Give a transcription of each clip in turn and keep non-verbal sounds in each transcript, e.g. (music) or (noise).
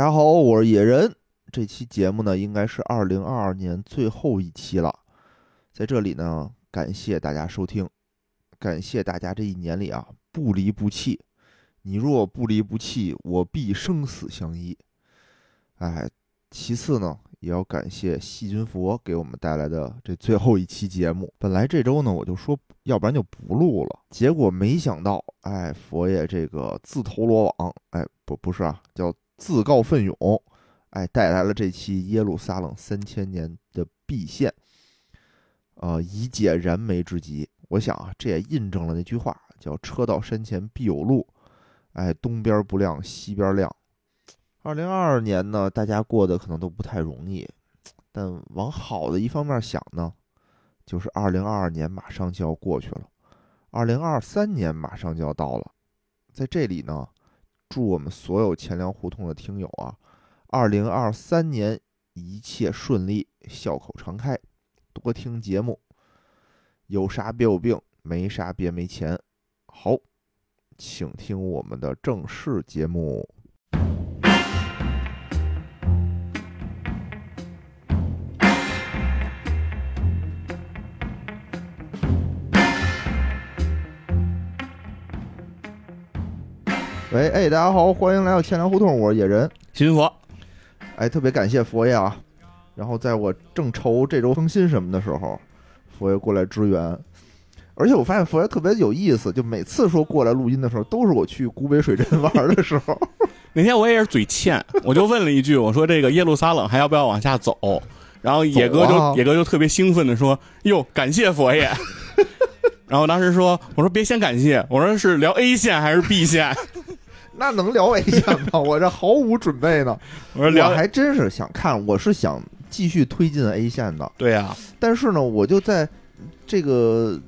大家好，我是野人。这期节目呢，应该是二零二二年最后一期了。在这里呢，感谢大家收听，感谢大家这一年里啊不离不弃。你若不离不弃，我必生死相依。哎，其次呢，也要感谢细菌佛给我们带来的这最后一期节目。本来这周呢，我就说要不然就不录了，结果没想到，哎，佛爷这个自投罗网，哎，不不是啊，叫自告奋勇，哎，带来了这期耶路撒冷三千年的必现，呃，以解燃眉之急。我想啊，这也印证了那句话，叫“车到山前必有路”。哎，东边不亮西边亮。二零二二年呢，大家过得可能都不太容易，但往好的一方面想呢，就是二零二二年马上就要过去了，二零二三年马上就要到了。在这里呢，祝我们所有钱粮胡同的听友啊，二零二三年一切顺利，笑口常开，多听节目，有啥别有病，没啥别没钱。好。请听我们的正式节目。喂，哎，大家好，欢迎来到千粮胡同，我是野人新佛。哎，特别感谢佛爷啊！然后在我正愁这周更新什么的时候，佛爷过来支援。而且我发现佛爷特别有意思，就每次说过来录音的时候，都是我去古北水镇玩的时候。(laughs) 那天我也是嘴欠，我就问了一句，我说这个耶路撒冷还要不要往下走？然后野哥就野哥就特别兴奋的说：“哟，感谢佛爷。(laughs) ”然后当时说：“我说别先感谢，我说是聊 A 线还是 B 线？那能聊 A 线吗？(laughs) 我这毫无准备呢。我还真是想看，我是想继续推进 A 线的。对呀，但是呢，我就在这个。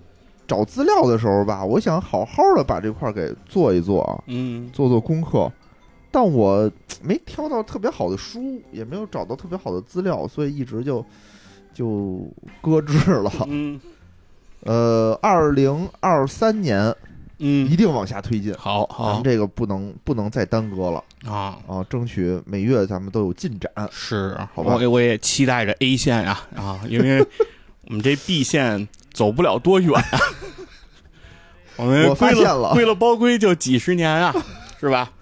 找资料的时候吧，我想好好的把这块儿给做一做啊，嗯，做做功课，但我没挑到特别好的书，也没有找到特别好的资料，所以一直就就搁置了。嗯，呃，二零二三年，嗯，一定往下推进。好，好，咱们这个不能不能再耽搁了啊啊！争取每月咱们都有进展。是，好吧，我我也期待着 A 线呀啊，因为 (laughs) 我们这 B 线。走不了多远，啊 (laughs) 我们发现了，归了包归就几十年啊，是吧？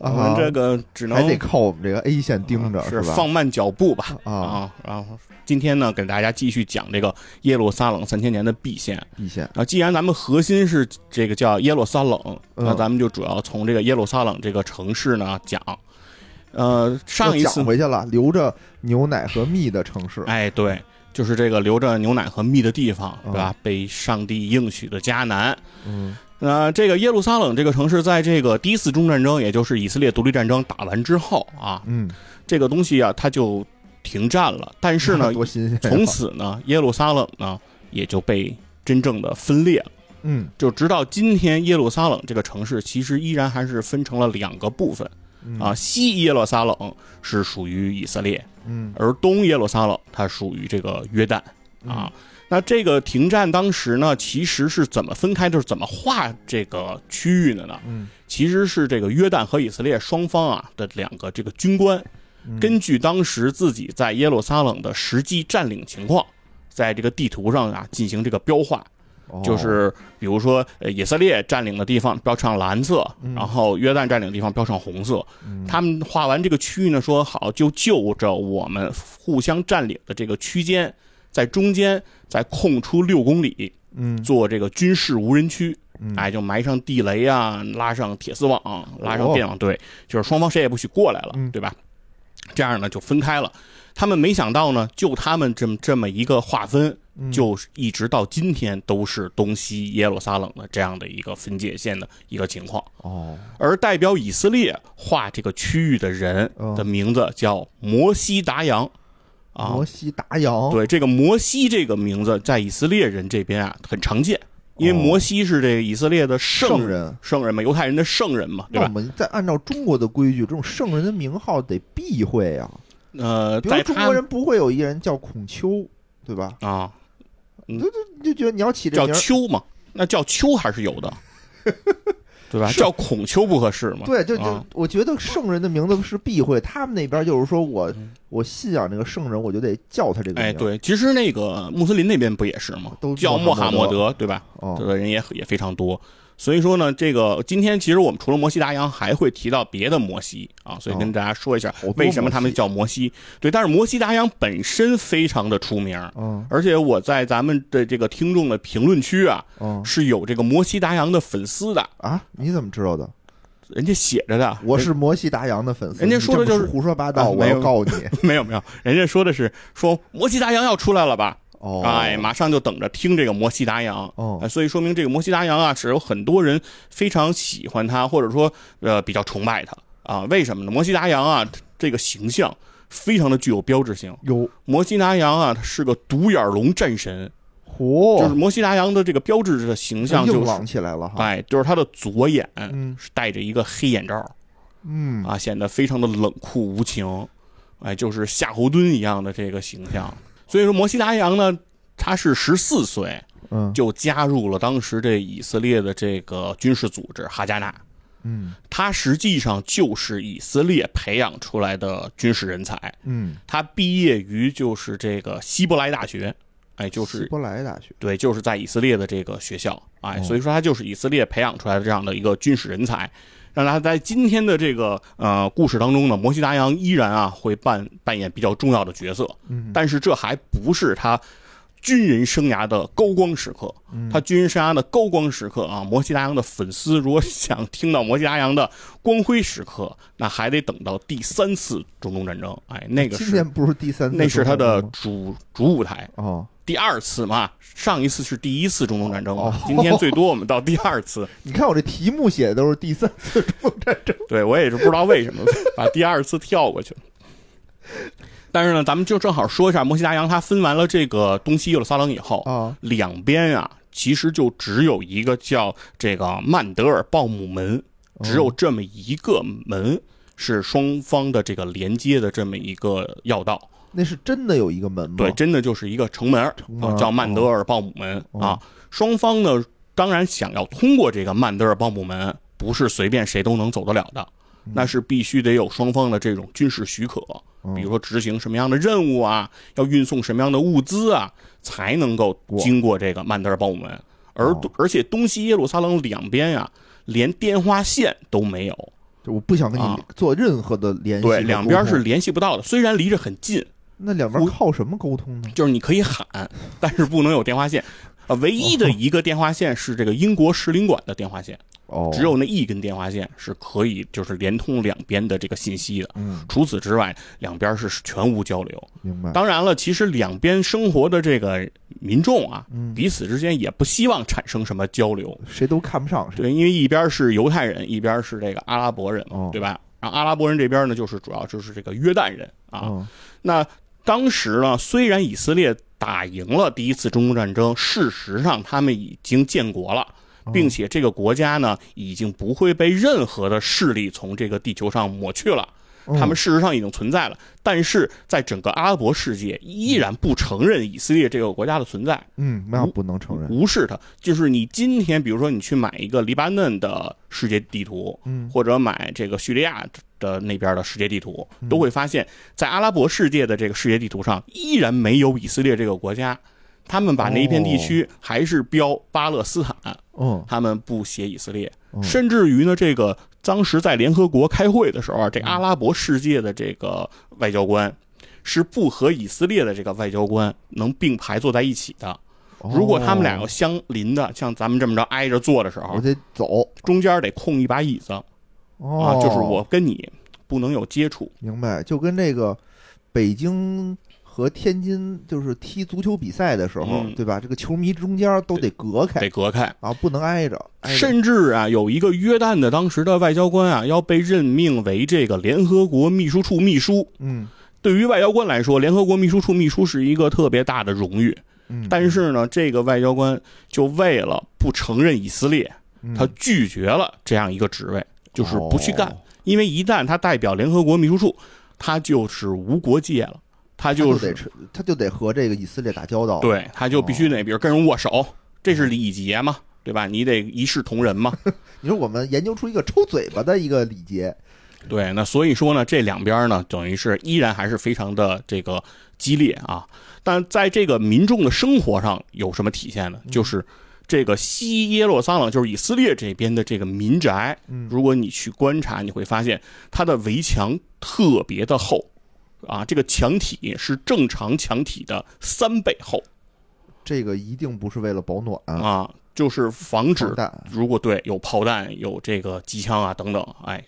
我们这个只能还得靠我们这个 A 线盯着，是吧？放慢脚步吧啊！然后今天呢，给大家继续讲这个耶路撒冷三千年的 B 线。B 线啊，既然咱们核心是这个叫耶路撒冷，那咱们就主要从这个耶路撒冷这个城市呢讲。呃，上一次回去了，留着牛奶和蜜的城市。哎，对。就是这个留着牛奶和蜜的地方，对吧？被上帝应许的迦南。嗯，那这个耶路撒冷这个城市，在这个第一次中战争，也就是以色列独立战争打完之后啊，嗯，这个东西啊，它就停战了。但是呢，(laughs) 从此呢，耶路撒冷呢也就被真正的分裂了。嗯，就直到今天，耶路撒冷这个城市其实依然还是分成了两个部分。啊，西耶路撒冷是属于以色列，嗯，而东耶路撒冷它属于这个约旦，啊，那这个停战当时呢，其实是怎么分开，就是怎么划这个区域的呢？嗯，其实是这个约旦和以色列双方啊的两个这个军官，根据当时自己在耶路撒冷的实际占领情况，在这个地图上啊进行这个标画。就是比如说，呃，以色列占领的地方标上蓝色，然后约旦占领的地方标上红色。他们画完这个区域呢，说好就就着我们互相占领的这个区间，在中间再空出六公里，嗯，做这个军事无人区，哎，就埋上地雷啊，拉上铁丝网，拉上电网，对，就是双方谁也不许过来了，对吧？这样呢就分开了。他们没想到呢，就他们这么这么一个划分。就一直到今天都是东西耶路撒冷的这样的一个分界线的一个情况。哦，而代表以色列画这个区域的人的名字叫摩西达扬啊，摩西达扬对这个摩西这个名字在以色列人这边啊很常见，因为摩西是这个以色列的圣人圣人嘛，犹太人的圣人嘛，对吧？我们在按照中国的规矩，这种圣人的名号得避讳啊。呃，比如中国人不会有一个人叫孔丘，对吧？啊。就就就觉得你要起这叫丘嘛？那叫丘还是有的。(laughs) 对吧？叫孔丘不合适嘛？对，就就啊我觉得圣人的名字是避讳，他们那边就是说我嗯我信仰这个圣人，我就得叫他这个名。哎，，对，其实那个穆斯林那边不也是吗？都叫穆罕默德，对吧？哦，的人也也非常多。所以说呢，这个今天其实我们除了摩西达洋，还会提到别的摩西啊，所以跟大家说一下为什么他们叫摩西。对，但是摩西达洋本身非常的出名，嗯而且我在咱们的这个听众的评论区啊，嗯是有这个摩西达洋的粉丝的，啊，你怎么知道的？人家写着的。我是摩西达扬的粉丝，人家说的就是胡说八道，我告你。(laughs) 没有没有，人家说的是说摩西达扬要出来了吧？哦，哎，马上就等着听这个摩西达扬。哦哎所以说明这个摩西达扬啊，是有很多人非常喜欢他，或者说呃比较崇拜他啊。为什么呢？摩西达扬啊，这个形象非常的具有标志性。有摩西达扬啊，他是个独眼龙战神，嚯，就是摩西达扬的这个标志的形象就朗起来了哈。哎，就是他的左眼嗯是戴着一个黑眼罩嗯啊，显得非常的冷酷无情，哎，就是夏侯惇一样的这个形象。所以说，摩西达扬呢，他是十四岁。嗯就加入了当时这以色列的这个军事组织哈加纳。嗯他实际上就是以色列培养出来的军事人才。嗯，他毕业于就是这个希伯来大学，哎，就是希伯来大学。对，就是在以色列的这个学校，哎，哦所以说他就是以色列培养出来的这样的一个军事人才。让他在今天的这个呃故事当中呢，摩西达扬依然啊会扮扮演比较重要的角色，嗯但是这还不是他军人生涯的高光时刻。嗯他军人生涯的高光时刻啊，摩西达扬的粉丝如果想听到摩西达扬的光辉时刻，那还得等到第三次中东战争。哎，那个是今天不是第三次，那是他的主主舞台。哦，第二次嘛，上一次是第一次中东战争今天最多我们到第二次。(laughs) 你看我这题目写的都是第三次中东战争。(laughs) 对我也是不知道为什么把第二次跳过去了。但是呢，咱们就正好说一下摩西达扬，他分完了这个东西耶路撒冷以后，啊，两边啊，其实就只有一个叫这个曼德尔鲍姆门，只有这么一个门是双方的这个连接的这么一个要道。那是真的有一个门吗？对，真的就是一个城门城门啊，叫曼德尔鲍姆门哦啊。双方呢，当然想要通过这个曼德尔鲍姆门，不是随便谁都能走得了的，那是必须得有双方的这种军事许可，嗯比如说执行什么样的任务啊，要运送什么样的物资啊，才能够经过这个曼德尔鲍姆门。而哦而且东西耶路撒冷两边呀、连电话线都没有，就我不想跟啊你做任何的联系。对，两边是，联系不到的。虽然离着很近，那两边靠什么沟通呢？就是你可以喊，(laughs) 但是不能有电话线。啊，唯一的一个电话线是这个英国使领馆的电话线，哦，只有那一根电话线是可以就是连通两边的这个信息的。嗯，除此之外，两边是全无交流。明白。当然了，其实两边生活的这个民众啊，嗯，彼此之间也不希望产生什么交流。谁都看不上谁。对，因为一边是犹太人，一边是这个阿拉伯人嘛，哦对吧？然后阿拉伯人这边呢，就是主要就是这个约旦人啊。嗯那当时呢，虽然以色列打赢了第一次中东战争，事实上他们已经建国了，哦并且这个国家呢，已经不会被任何的势力从这个地球上抹去了。嗯他们事实上已经存在了，但是在整个阿拉伯世界依然不承认以色列这个国家的存在，嗯，那不能承认。无视它。就是你今天，比如说你去买一个黎巴嫩的世界地图，嗯或者买这个叙利亚的那边的世界地图，嗯都会发现，在阿拉伯世界的这个世界地图上，依然没有以色列这个国家。他们把那一片地区还是标巴勒斯坦，嗯他们不写以色列，嗯甚至于呢，这个当时在联合国开会的时候啊，这阿拉伯世界的这个外交官是不和以色列的这个外交官能并排坐在一起的。如果他们俩要哦相邻的，像咱们这么着挨着坐的时候我，得走。中间得空一把椅子。哦。啊，就是我跟你不能有接触。明白，就跟那个北京和天津就是踢足球比赛的时候，嗯对吧？这个球迷中间都得隔开得隔开，啊，不能挨着。挨着甚至啊，有一个约旦的当时的外交官啊，要被任命为这个联合国秘书处秘书。嗯对于外交官来说，联合国秘书处秘书是一个特别大的荣誉。嗯，但是呢，这个外交官就为了不承认以色列，嗯他拒绝了这样一个职位，就是不去干。哦因为一旦他代表联合国秘书处，他就是无国界了，他他就得吃他就得和这个以色列打交道。对，他就必须得，比如跟人握手，这是礼节嘛，对吧？你得一视同仁嘛。(laughs) 你说我们研究出一个抽嘴巴的一个礼节，对，那所以说呢，这两边呢，等于是依然还是非常的这个激烈啊。但在这个民众的生活上有什么体现呢？就是这个西耶路撒冷，就是以色列这边的这个民宅，如果你去观察，你会发现它的围墙特别的厚啊，这个墙体是正常墙体的三倍厚。这个一定不是为了保暖啊，就是防止弹。如果对有炮弹、有这个机枪啊等等，哎，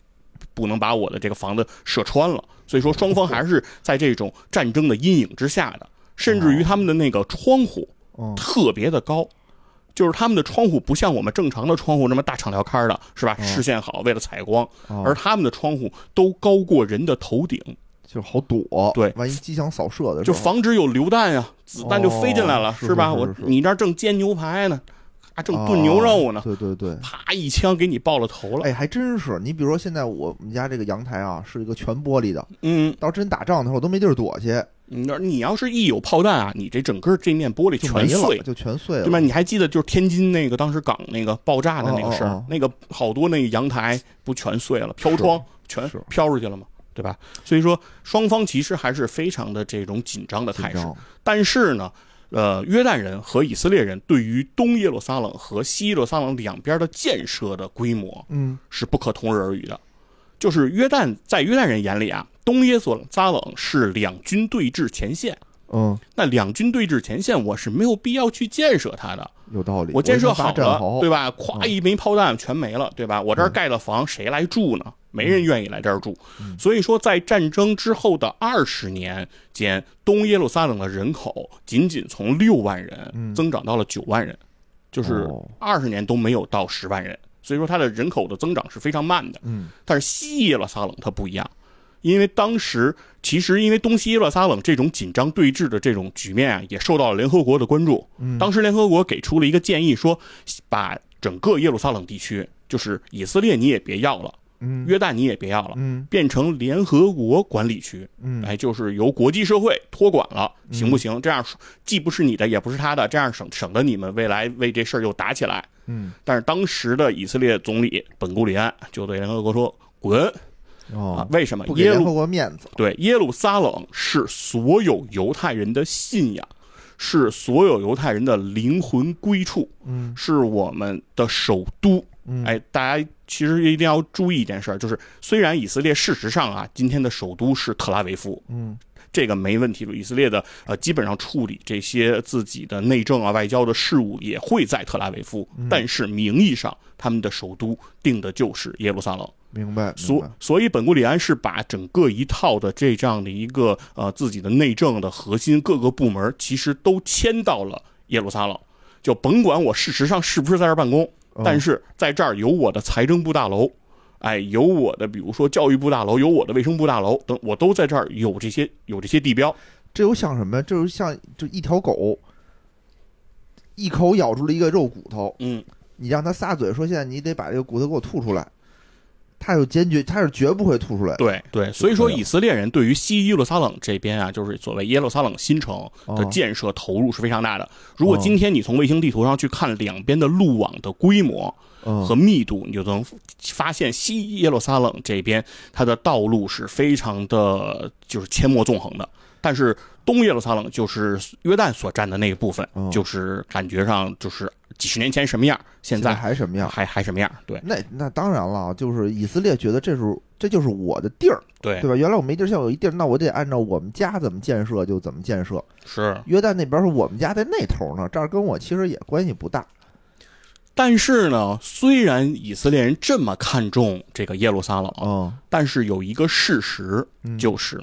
不能把我的这个房子射穿了。所以说，双方还是在这种战争的阴影之下的。甚至于他们的那个窗户，特别的高，就是他们的窗户不像我们正常的窗户那么大敞条开的，是吧？视线好，为了采光，而他们的窗户都高过人的头顶，就好躲。对，万一机枪扫射的，就防止有榴弹呀，子弹就飞进来了，是吧？我你这正煎牛排呢，啊，正炖牛肉呢，对对对，啪一枪给你爆了头了。哎，还真是。你比如说现在我们家这个阳台啊，是一个全玻璃的，嗯，到真打仗的时候都没地儿躲去。你那你要是一有炮弹啊，你这整个这面玻璃全碎，就全碎了，对吧？你还记得就是天津那个当时港那个爆炸的那个事儿，那个好多那个阳台不全碎了，飘窗全飘出去了吗？对吧？所以说双方其实还是非常的这种紧张的态势。但是呢，呃，约旦人和以色列人对于东耶路撒冷和西耶路撒冷两边的建设的规模，嗯，是不可同日而语的。就是约旦在约旦人眼里啊，东耶路撒冷是两军对峙前线。嗯，那两军对峙前线，我是没有必要去建设它的。有道理，我建设好了，对吧？咵一枚炮弹全没了，对吧？我这儿盖了房，谁来住呢？没人愿意来这儿住。所以说，在战争之后的二十年间，东耶路撒冷的人口仅仅从六万人增长到了九万人，就是二十年都没有到十万人。所以说，它的人口的增长是非常慢的。嗯，但是西耶路撒冷它不一样，因为当时其实因为东西耶路撒冷这种紧张对峙的这种局面啊，也受到了联合国的关注。嗯，当时联合国给出了一个建议，说把整个耶路撒冷地区，就是以色列你也别要了，嗯，约旦你也别要了，嗯，变成联合国管理区，嗯，哎，就是由国际社会托管了，行不行？这样既不是你的，也不是他的，这样省省得你们未来为这事儿又打起来。嗯，但是当时的以色列总理本古里安就对联合国说：“滚！”啊，为什么？不给联合国面子。对，耶路撒冷是所有犹太人的信仰，是所有犹太人的灵魂归处，嗯，是我们的首都。哎，大家其实一定要注意一件事，就是虽然以色列事实上啊，今天的首都是特拉维夫，嗯。这个没问题以色列的呃，基本上处理这些自己的内政啊、外交的事务也会在特拉维夫，但是名义上他们的首都定的就是耶路撒冷。明白。所所以本古里安是把整个一套的这样的一个呃自己的内政的核心各个部门，其实都迁到了耶路撒冷。就甭管我事实上是不是在这儿办公，但是在这儿有我的财政部大楼。哎，有我的，比如说教育部大楼，有我的卫生部大楼等，我都在这儿有这些有这些地标。这又像什么？这就像就一条狗，一口咬住了一个肉骨头。嗯，你让它撒嘴说：“现在你得把这个骨头给我吐出来。”他是坚决，他是绝不会吐出来。对对，所以说以色列人对于西耶路撒冷这边啊，就是所谓耶路撒冷新城的建设投入是非常大的。如果今天你从卫星地图上去看两边的路网的规模。和密度，你就能发现西耶路撒冷这边它的道路是非常的，就是阡陌纵横的。但是东耶路撒冷就是约旦所占的那一部分，就是感觉上就是几十年前什么样，现在还什么样，还还什么样？对，那那当然了，就是以色列觉得这是这就是我的地儿，对对吧？原来我没地儿，现在有一地儿，那我得按照我们家怎么建设就怎么建设。是约旦那边是我们家在那头呢，这儿跟我其实也关系不大。但是呢，虽然以色列人这么看重这个耶路撒冷，嗯但是有一个事实，就是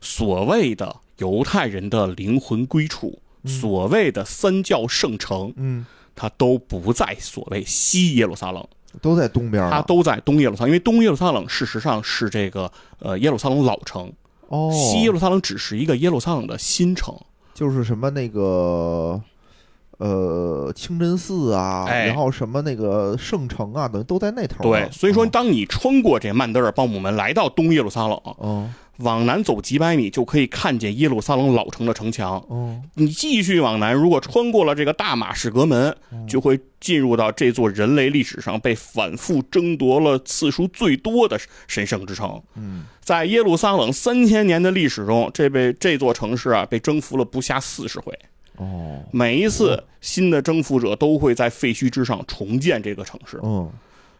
所谓的犹太人的灵魂归处，所谓的三教圣城，嗯，它都不在所谓西耶路撒冷，都在东边，它都在东耶路撒冷，因为东耶路撒冷事实上是这个呃耶路撒冷老城，哦，西耶路撒冷只是一个耶路撒冷的新城，就是什么那个。呃，清真寺啊，然后什么那个圣城啊，等于都在那头。对，所以说，当你穿过这曼德尔鲍姆门，来到东耶路撒冷，往南走几百米就可以看见耶路撒冷老城的城墙。哦，你继续往南，如果穿过了这个大马士革门，就会进入到这座人类历史上被反复争夺了次数最多的神圣之城。嗯，在耶路撒冷三千年的历史中，这被这座城市啊被征服了不下四十回。哦，每一次新的征服者都会在废墟之上重建这个城市。嗯，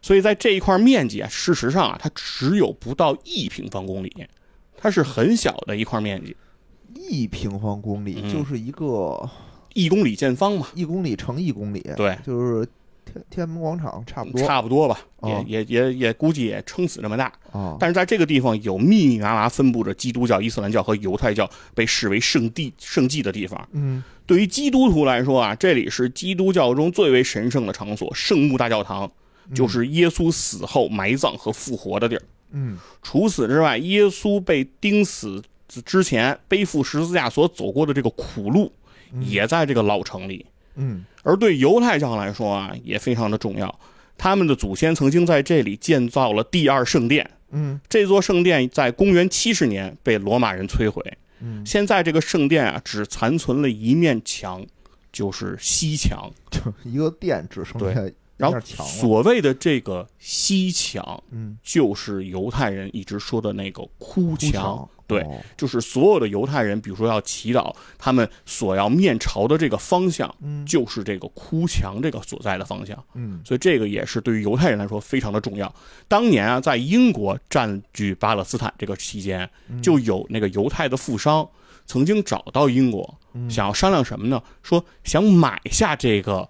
所以在这一块面积啊，事实上啊，它只有不到一平方公里，它是很小的一块面积，一平方公里嗯。就是一个一公里见方嘛，一公里乘一公里，对，就是天天安门广场差不多。差不多吧，哦。也也也也估计也撑死这么大。啊。但是在这个地方有密密麻麻分布着基督教、伊斯兰教和犹太教被视为圣地、圣迹的地方。嗯。对于基督徒来说啊，这里是基督教中最为神圣的场所——圣墓大教堂，就是耶稣死后埋葬和复活的地儿。嗯除此之外，耶稣被钉死之前背负十字架所走过的这个苦路，也在这个老城里。嗯而对犹太教来说啊，也非常的重要。他们的祖先曾经在这里建造了第二圣殿，嗯这座圣殿在公元七十年被罗马人摧毁。嗯，现在这个圣殿啊，只残存了一面墙，就是西墙。就一个殿只剩下一然后。所谓的这个西墙，嗯，就是犹太人一直说的那个哭哭墙。对哦就是所有的犹太人，比如说要祈祷，他们所要面朝的这个方向，嗯就是这个哭墙这个所在的方向。嗯所以这个也是对于犹太人来说非常的重要。当年啊，在英国占据巴勒斯坦这个期间，嗯就有那个犹太的富商曾经找到英国，嗯想要商量什么呢？说想买下这个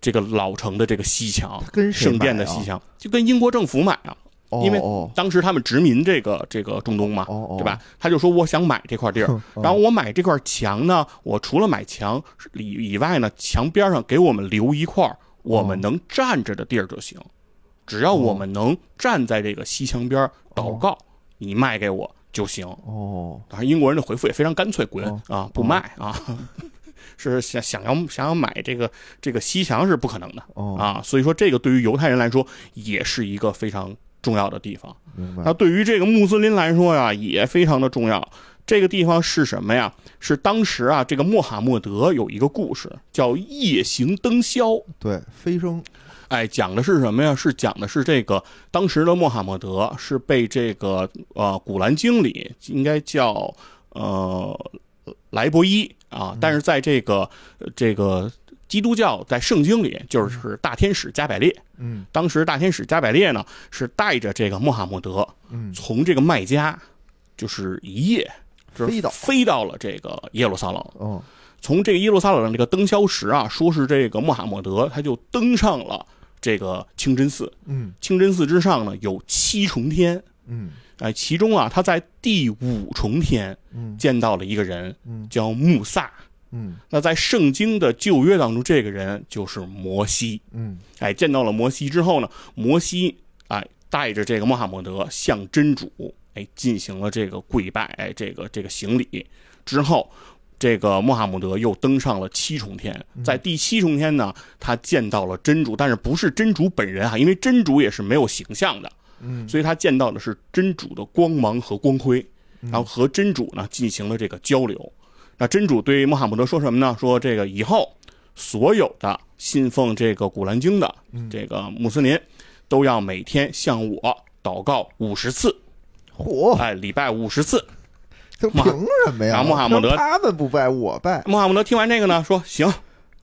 这个老城的这个西墙，跟圣殿的西墙，就跟英国政府买啊。因为当时他们殖民这个这个中东嘛，对吧？他就说我想买这块地儿，嗯？(laughs) 然后我买这块墙呢，我除了买墙以以外呢，墙边上给我们留一块我们能站着的地儿就行。只要我们能站在这个西墙边祷告，你卖给我就行。哦当然，英国人的回复也非常干脆，滚哦啊，不卖啊。(laughs) 是想想要想要买这个这个西墙是不可能的哦，啊，所以说这个对于犹太人来说也是一个非常重要的地方。那对于这个穆斯林来说呀，也非常的重要。这个地方是什么呀？是当时啊，这个穆罕默德有一个故事，叫夜行灯宵。对飞升哎，讲的是什么呀？是讲的是这个当时的穆罕默德是被这个呃《古兰经》里应该叫呃莱博伊啊，但是在这个呃这个基督教在圣经里就是大天使加百列。嗯。当时大天使加百列呢是带着这个穆罕默德嗯。从这个麦加，就是一夜，就是飞到。飞到了这个耶路撒冷。嗯从这个耶路撒冷的这个登霄时啊，说是这个穆罕默德他就登上了这个清真寺。嗯。清真寺之上呢有七重天，嗯哎，其中啊他在第五重天嗯见到了一个人，嗯叫穆萨。嗯那在圣经的旧约当中，这个人就是摩西。嗯哎，见到了摩西之后呢，摩西哎带着这个穆罕默德向真主哎进行了这个跪拜，哎这个这个行礼之后，这个穆罕默德又登上了七重天，在第七重天呢，他见到了真主，但是不是真主本人啊，因为真主也是没有形象的，嗯所以他见到的是真主的光芒和光辉，然后和真主呢进行了这个交流。那真主对穆罕默德说什么呢？说这个以后所有的信奉这个古兰经的这个穆斯林，都要每天向我祷告五十次，嚯，哎，礼拜五十次。这凭什么呀？啊穆罕默德他们不拜我拜，穆罕默德听完这个呢，说行，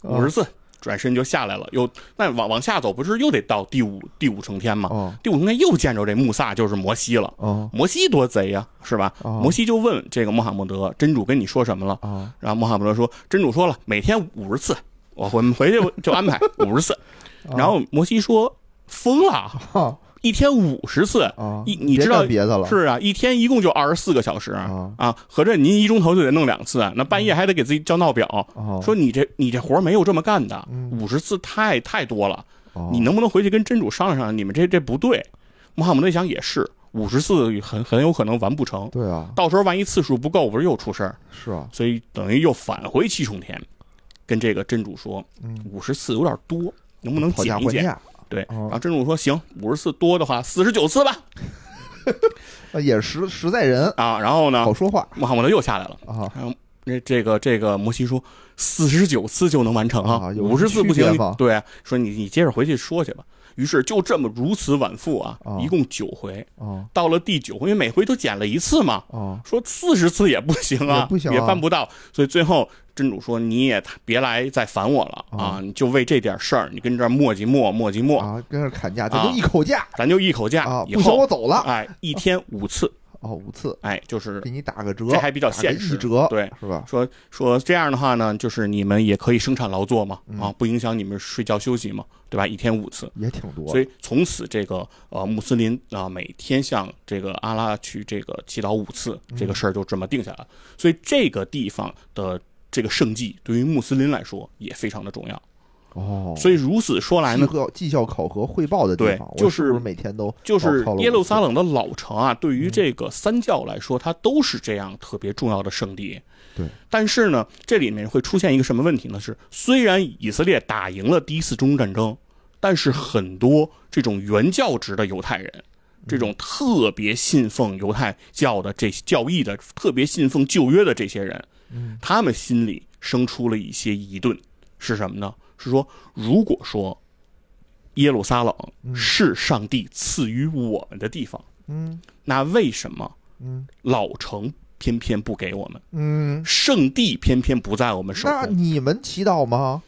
哦五十次，转身就下来了。又那往往下走，不是又得到第五第五重天吗？哦第五重天又见着这穆萨，就是摩西了。哦摩西多贼呀，是吧？哦摩西就问这个穆罕默德，真主跟你说什么了？哦然后穆罕默德说，真主说了，每天五十次，我我们回去就安排五十次。(laughs) 哦然后摩西说，疯了，哈 (laughs) 一天五十次，啊，一你知道别的了，是啊，一天一共就二十四个小时。啊。啊，合着您一钟头就得弄两次，那半夜还得给自己叫闹表，哦。说你这你这活没有这么干的，嗯。五十次太太多了，哦。你能不能回去跟真主商量商量？你们这这不对。穆罕默德一想也是，五十次很很有可能完不成，对啊，到时候万一次数不够，不是又出事儿？是啊，所以等于又返回七重天，跟这个真主说，嗯，五十次有点多，能不能讨减一减？对，哦然后真主说行，五十次多的话，四十九次吧。(laughs) 啊也是实实在人，啊。然后呢好，说话穆罕默德又下来了。啊。然后这这个这个摩西说四十九次就能完成啊有五十次不行区别吗。对，说你你接着回去说去吧。于是就这么如此往复啊啊，一共九回。啊到了第九回，因为每回都剪了一次嘛，啊说四十次也不行啊，也不行啊办不到。所以最后真主说你也别来再烦我了啊啊，你就为这点事儿，你跟这儿磨叽磨磨叽磨，啊！跟这砍价，这啊就一口价咱就一口啊！价，以后我走了。哎一天五次，哦，五次哎就是给你打个折，这还比较现实一折，对，是吧？说说这样的话呢，就是你们也可以生产劳作嘛，嗯啊，不影响你们睡觉休息嘛，对吧？一天五次，也挺多。所以从此这个呃穆斯林啊、每天向这个阿拉去这个祈祷五次，这个事儿就这么定下来了。所以这个地方的这个圣迹对于穆斯林来说也非常的重要。哦，所以如此说来呢，绩效考核汇报的地方，对就是每天都就是耶路撒冷的老城啊，对于这个三教来说，它都是这样特别重要的圣地。对，但是呢，这里面会出现一个什么问题呢？是虽然以色列打赢了第一次中东战争，但是很多这种原教职的犹太人，这种特别信奉犹太教的这教义的，特别信奉旧约的这些人，嗯他们心里生出了一些疑顿，是什么呢？是说，如果说耶路撒冷是上帝赐予我们的地方，嗯那为什么嗯老城偏偏不给我们，嗯，圣地偏偏不在我们手那？你们祈祷吗？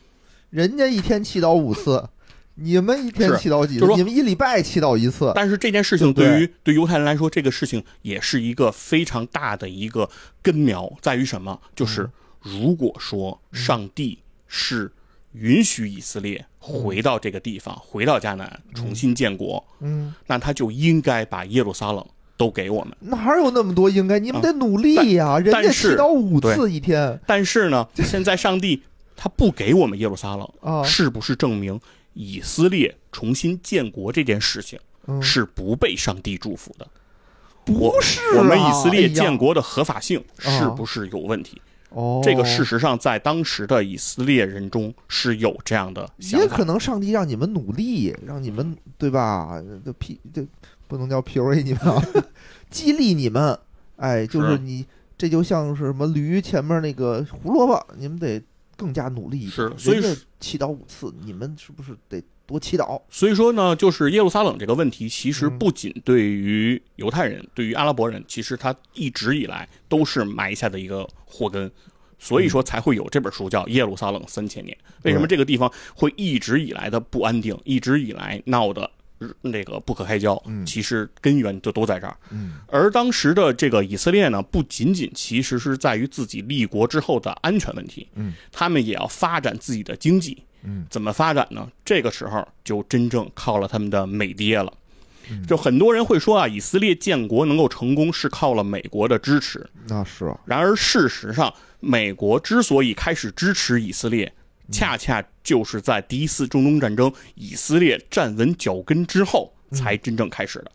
人家一天祈祷五次，你们一天祈祷几次？你们一礼拜祈祷一次。但是这件事情对于对犹太人来说，这个事情也是一个非常大的一个根苗，在于什么？就是如果说上帝是允许以色列回到这个地方，回到迦南，重新建国，嗯，那他就应该把耶路撒冷都给我们。哪有那么多应该？你们得努力呀！人家但是祈祷五次一天但是呢，(laughs) 现在上帝他不给我们耶路撒冷，啊，是不是证明以色列重新建国这件事情嗯是不被上帝祝福的？不是啊我们以色列建国的合法性啊是不是有问题？哦，这个事实上在当时的以色列人中是有这样的想法也可。能上帝让你们努力，让你们对吧？就 P 就不能叫 PUA 你们啊，(laughs) 激励你们。哎，就是是你这就像是什么驴前面那个胡萝卜，你们得更加努力一点。是所以人家是祈祷五次，你们是不是得多祈祷？所以说呢，就是耶路撒冷这个问题，其实嗯不仅对于犹太人，对于阿拉伯人，其实他一直以来都是埋下的一个祸根。所以说才会有这本书叫《耶路撒冷三千年》。为什么这个地方会一直以来的不安定，一直以来闹的那个不可开交？嗯其实根源就都在这儿。嗯而当时的这个以色列呢，不仅仅其实是在于自己立国之后的安全问题，嗯，他们也要发展自己的经济。嗯，怎么发展呢？这个时候就真正靠了他们的美爹了。嗯就很多人会说啊，以色列建国能够成功是靠了美国的支持。那是啊然而事实上，美国之所以开始支持以色列，恰恰就是在第一次中东战争以色列站稳脚跟之后才真正开始的。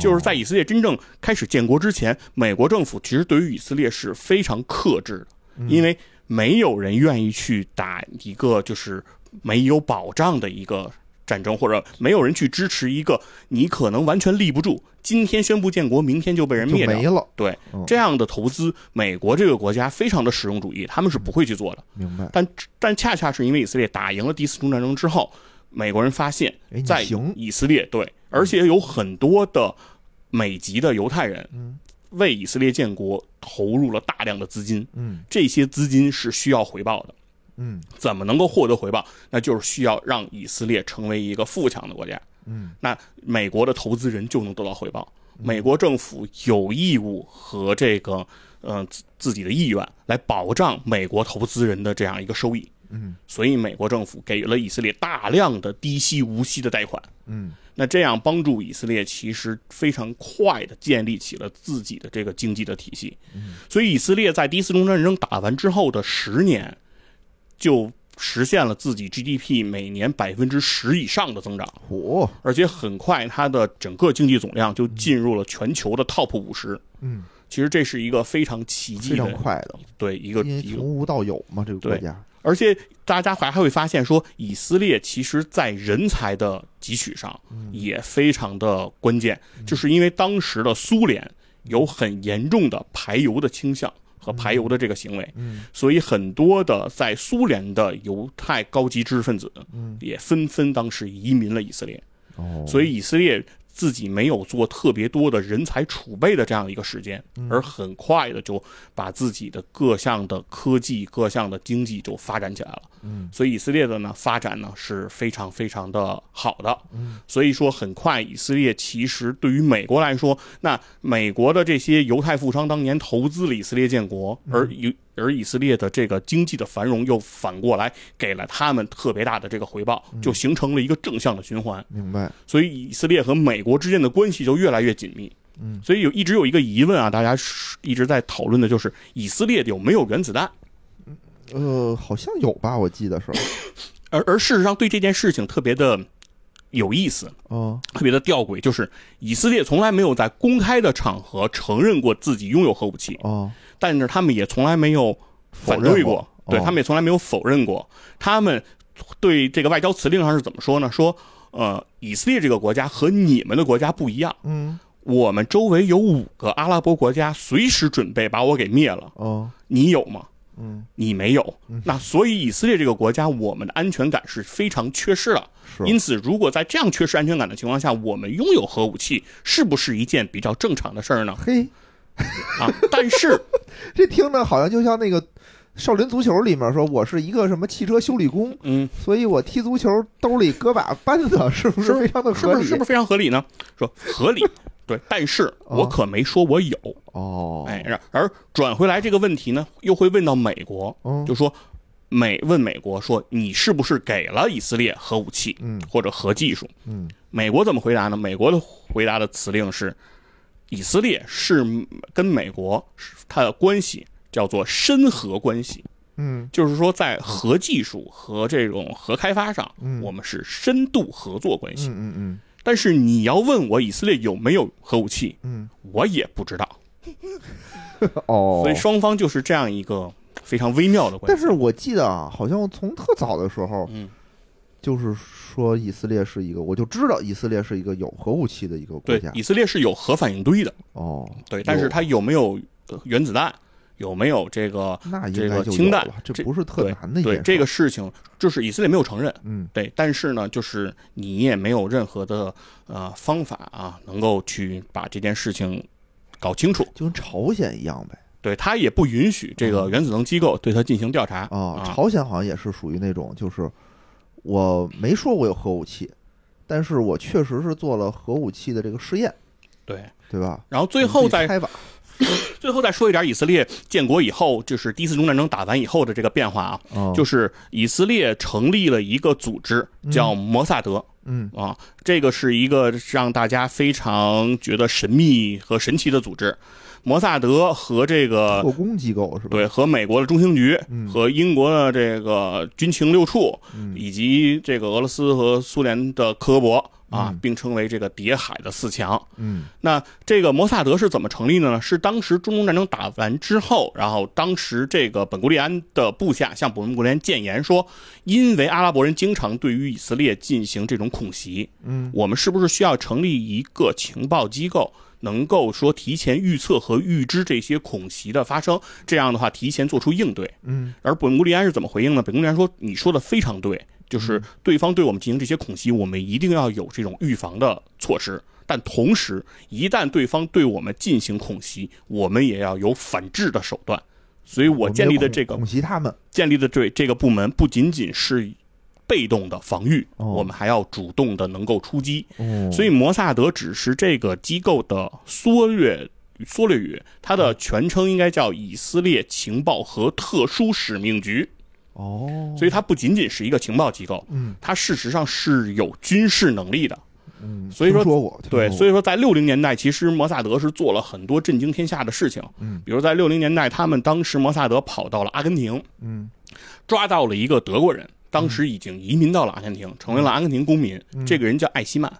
就是在以色列真正开始建国之前，美国政府其实对于以色列是非常克制的，因为没有人愿意去打一个就是没有保障的一个战争，或者没有人去支持一个你可能完全立不住，今天宣布建国，明天就被人灭掉没。了，对嗯这样的投资，美国这个国家非常的实用主义，他们是不会去做的。明白？但但恰恰是因为以色列打赢了第四次中东战争之后，美国人发现在以色列对，而且有很多的美籍的犹太人嗯为以色列建国投入了大量的资金，嗯这些资金是需要回报的。嗯怎么能够获得回报？那就是需要让以色列成为一个富强的国家。嗯那美国的投资人就能得到回报。美国政府有义务和这个呃自自己的意愿来保障美国投资人的这样一个收益。嗯所以美国政府给了以色列大量的低息无息的贷款。嗯那这样帮助以色列其实非常快的建立起了自己的这个经济的体系。所以以色列在第一次中东战争打完之后的十年，就实现了自己 GDP 每年百分之十以上的增长。嚯而且很快它的整个经济总量就进入了全球的 top 五十。嗯，其实这是一个非常奇迹非常的，快的，对一个，从无到有嘛，这个国家而且大家还还会发现说，以色列其实在人才的汲取上也非常的关键，就是因为当时的苏联有很严重的排犹的倾向。和排犹的这个行为，所以很多的在苏联的犹太高级知识分子，也纷纷当时移民了以色列。哦，所以以色列自己没有做特别多的人才储备的这样一个时间，而很快的就把自己的各项的科技、各项的经济就发展起来了。嗯，所以以色列的呢发展呢是非常非常的好的。嗯，所以说很快以色列其实对于美国来说，那美国的这些犹太富商当年投资了以色列建国，而以而以色列的这个经济的繁荣又反过来给了他们特别大的这个回报，就形成了一个正向的循环。明白。所以以色列和美国之间的关系就越来越紧密。嗯，所以有一直有一个疑问啊，大家一直在讨论的就是以色列有没有原子弹？呃，好像有吧，我记得是。(coughs) 而而事实上，对这件事情特别的有意思，哦，特别的吊诡，就是以色列从来没有在公开的场合承认过自己拥有核武器，哦，但是他们也从来没有反对过，过对哦他们也从来没有否认过。他们对这个外交辞令上是怎么说呢？说，呃，以色列这个国家和你们的国家不一样，嗯，我们周围有五个阿拉伯国家随时准备把我给灭了，哦，你有吗？嗯，你没有，那所以以色列这个国家，我们的安全感是非常缺失的。是。因此，如果在这样缺失安全感的情况下，我们拥有核武器，是不是一件比较正常的事儿呢？嘿，啊，但是，(laughs) 这听着好像就像那个少林足球里面说，我是一个什么汽车修理工，嗯，所以我踢足球兜里搁把扳子，是不是非常的合理？是不是非常合理呢？说合理，(laughs) 对，但是我可没说我有，哦，哎，而而转回来这个问题呢，又会问到美国，嗯就说美问美国说你是不是给了以色列核武器，嗯或者核技术？嗯美国怎么回答呢？美国的回答的词令是，以色列是跟美国是它的关系叫做深核关系，嗯就是说在核技术和这种核开发上，嗯我们是深度合作关系。嗯嗯但是你要问我以色列有没有核武器，嗯我也不知道。嗯，哦，所以双方就是这样一个非常微妙的关系。但是我记得啊，好像从特早的时候，嗯，就是说以色列是一个，我就知道以色列是一个有核武器的一个国家，。对以色列是有核反应堆的，哦，对，但是它有没有呃原子弹，有没有这个那应这个氢弹，这这不是特对难的一件事。对这个，事情，就是以色列没有承认，嗯对，但是呢，就是你也没有任何的呃方法啊，能够去把这件事情搞清楚。就跟朝鲜一样呗。对他也不允许这个原子能机构对他进行调查啊，啊。朝鲜好像也是属于那种，就是我没说我有核武器，但是我确实是做了核武器的这个试验，对，对吧？然后最后再你自己猜吧，(laughs) 最后再说一点以色列建国以后，就是第一次中东战争打完以后的这个变化啊，哦就是以色列成立了一个组织，叫摩萨德。嗯啊，这个是一个让大家非常觉得神秘和神奇的组织。摩萨德和这个特工机构是吧？对，和美国的中情局，嗯和英国的这个军情六处，嗯以及这个俄罗斯和苏联的克格勃啊嗯，并称为这个谍海的四强。嗯那这个摩萨德是怎么成立的呢？是当时中东战争打完之后，然后当时这个本古利安的部下向本古利安谏言说，因为阿拉伯人经常对于以色列进行这种恐袭，嗯我们是不是需要成立一个情报机构，能够说提前预测和预知这些恐袭的发生？这样的话，提前做出应对。嗯而本古利安是怎么回应呢？本古利安说：“你说的非常对，就是对方对我们进行这些恐袭，我们一定要有这种预防的措施。但同时，一旦对方对我们进行恐袭，我们也要有反制的手段。所以我建立的这个恐袭他们，建立的这这个部门不仅仅是被动的防御，哦我们还要主动的能够出击。哦，所以摩萨德只是这个机构的缩略缩略语，它的全称应该叫以色列情报和特殊使命局。哦，所以它不仅仅是一个情报机构，嗯它事实上是有军事能力的。嗯，所以说对，所以以说在六零年代，其实摩萨德是做了很多震惊天下的事情。嗯，比如在六零年代，他们当时摩萨德跑到了阿根廷，嗯抓到了一个德国人，当时已经移民到了阿根廷，成为了阿根廷公民。嗯这个人叫艾希曼。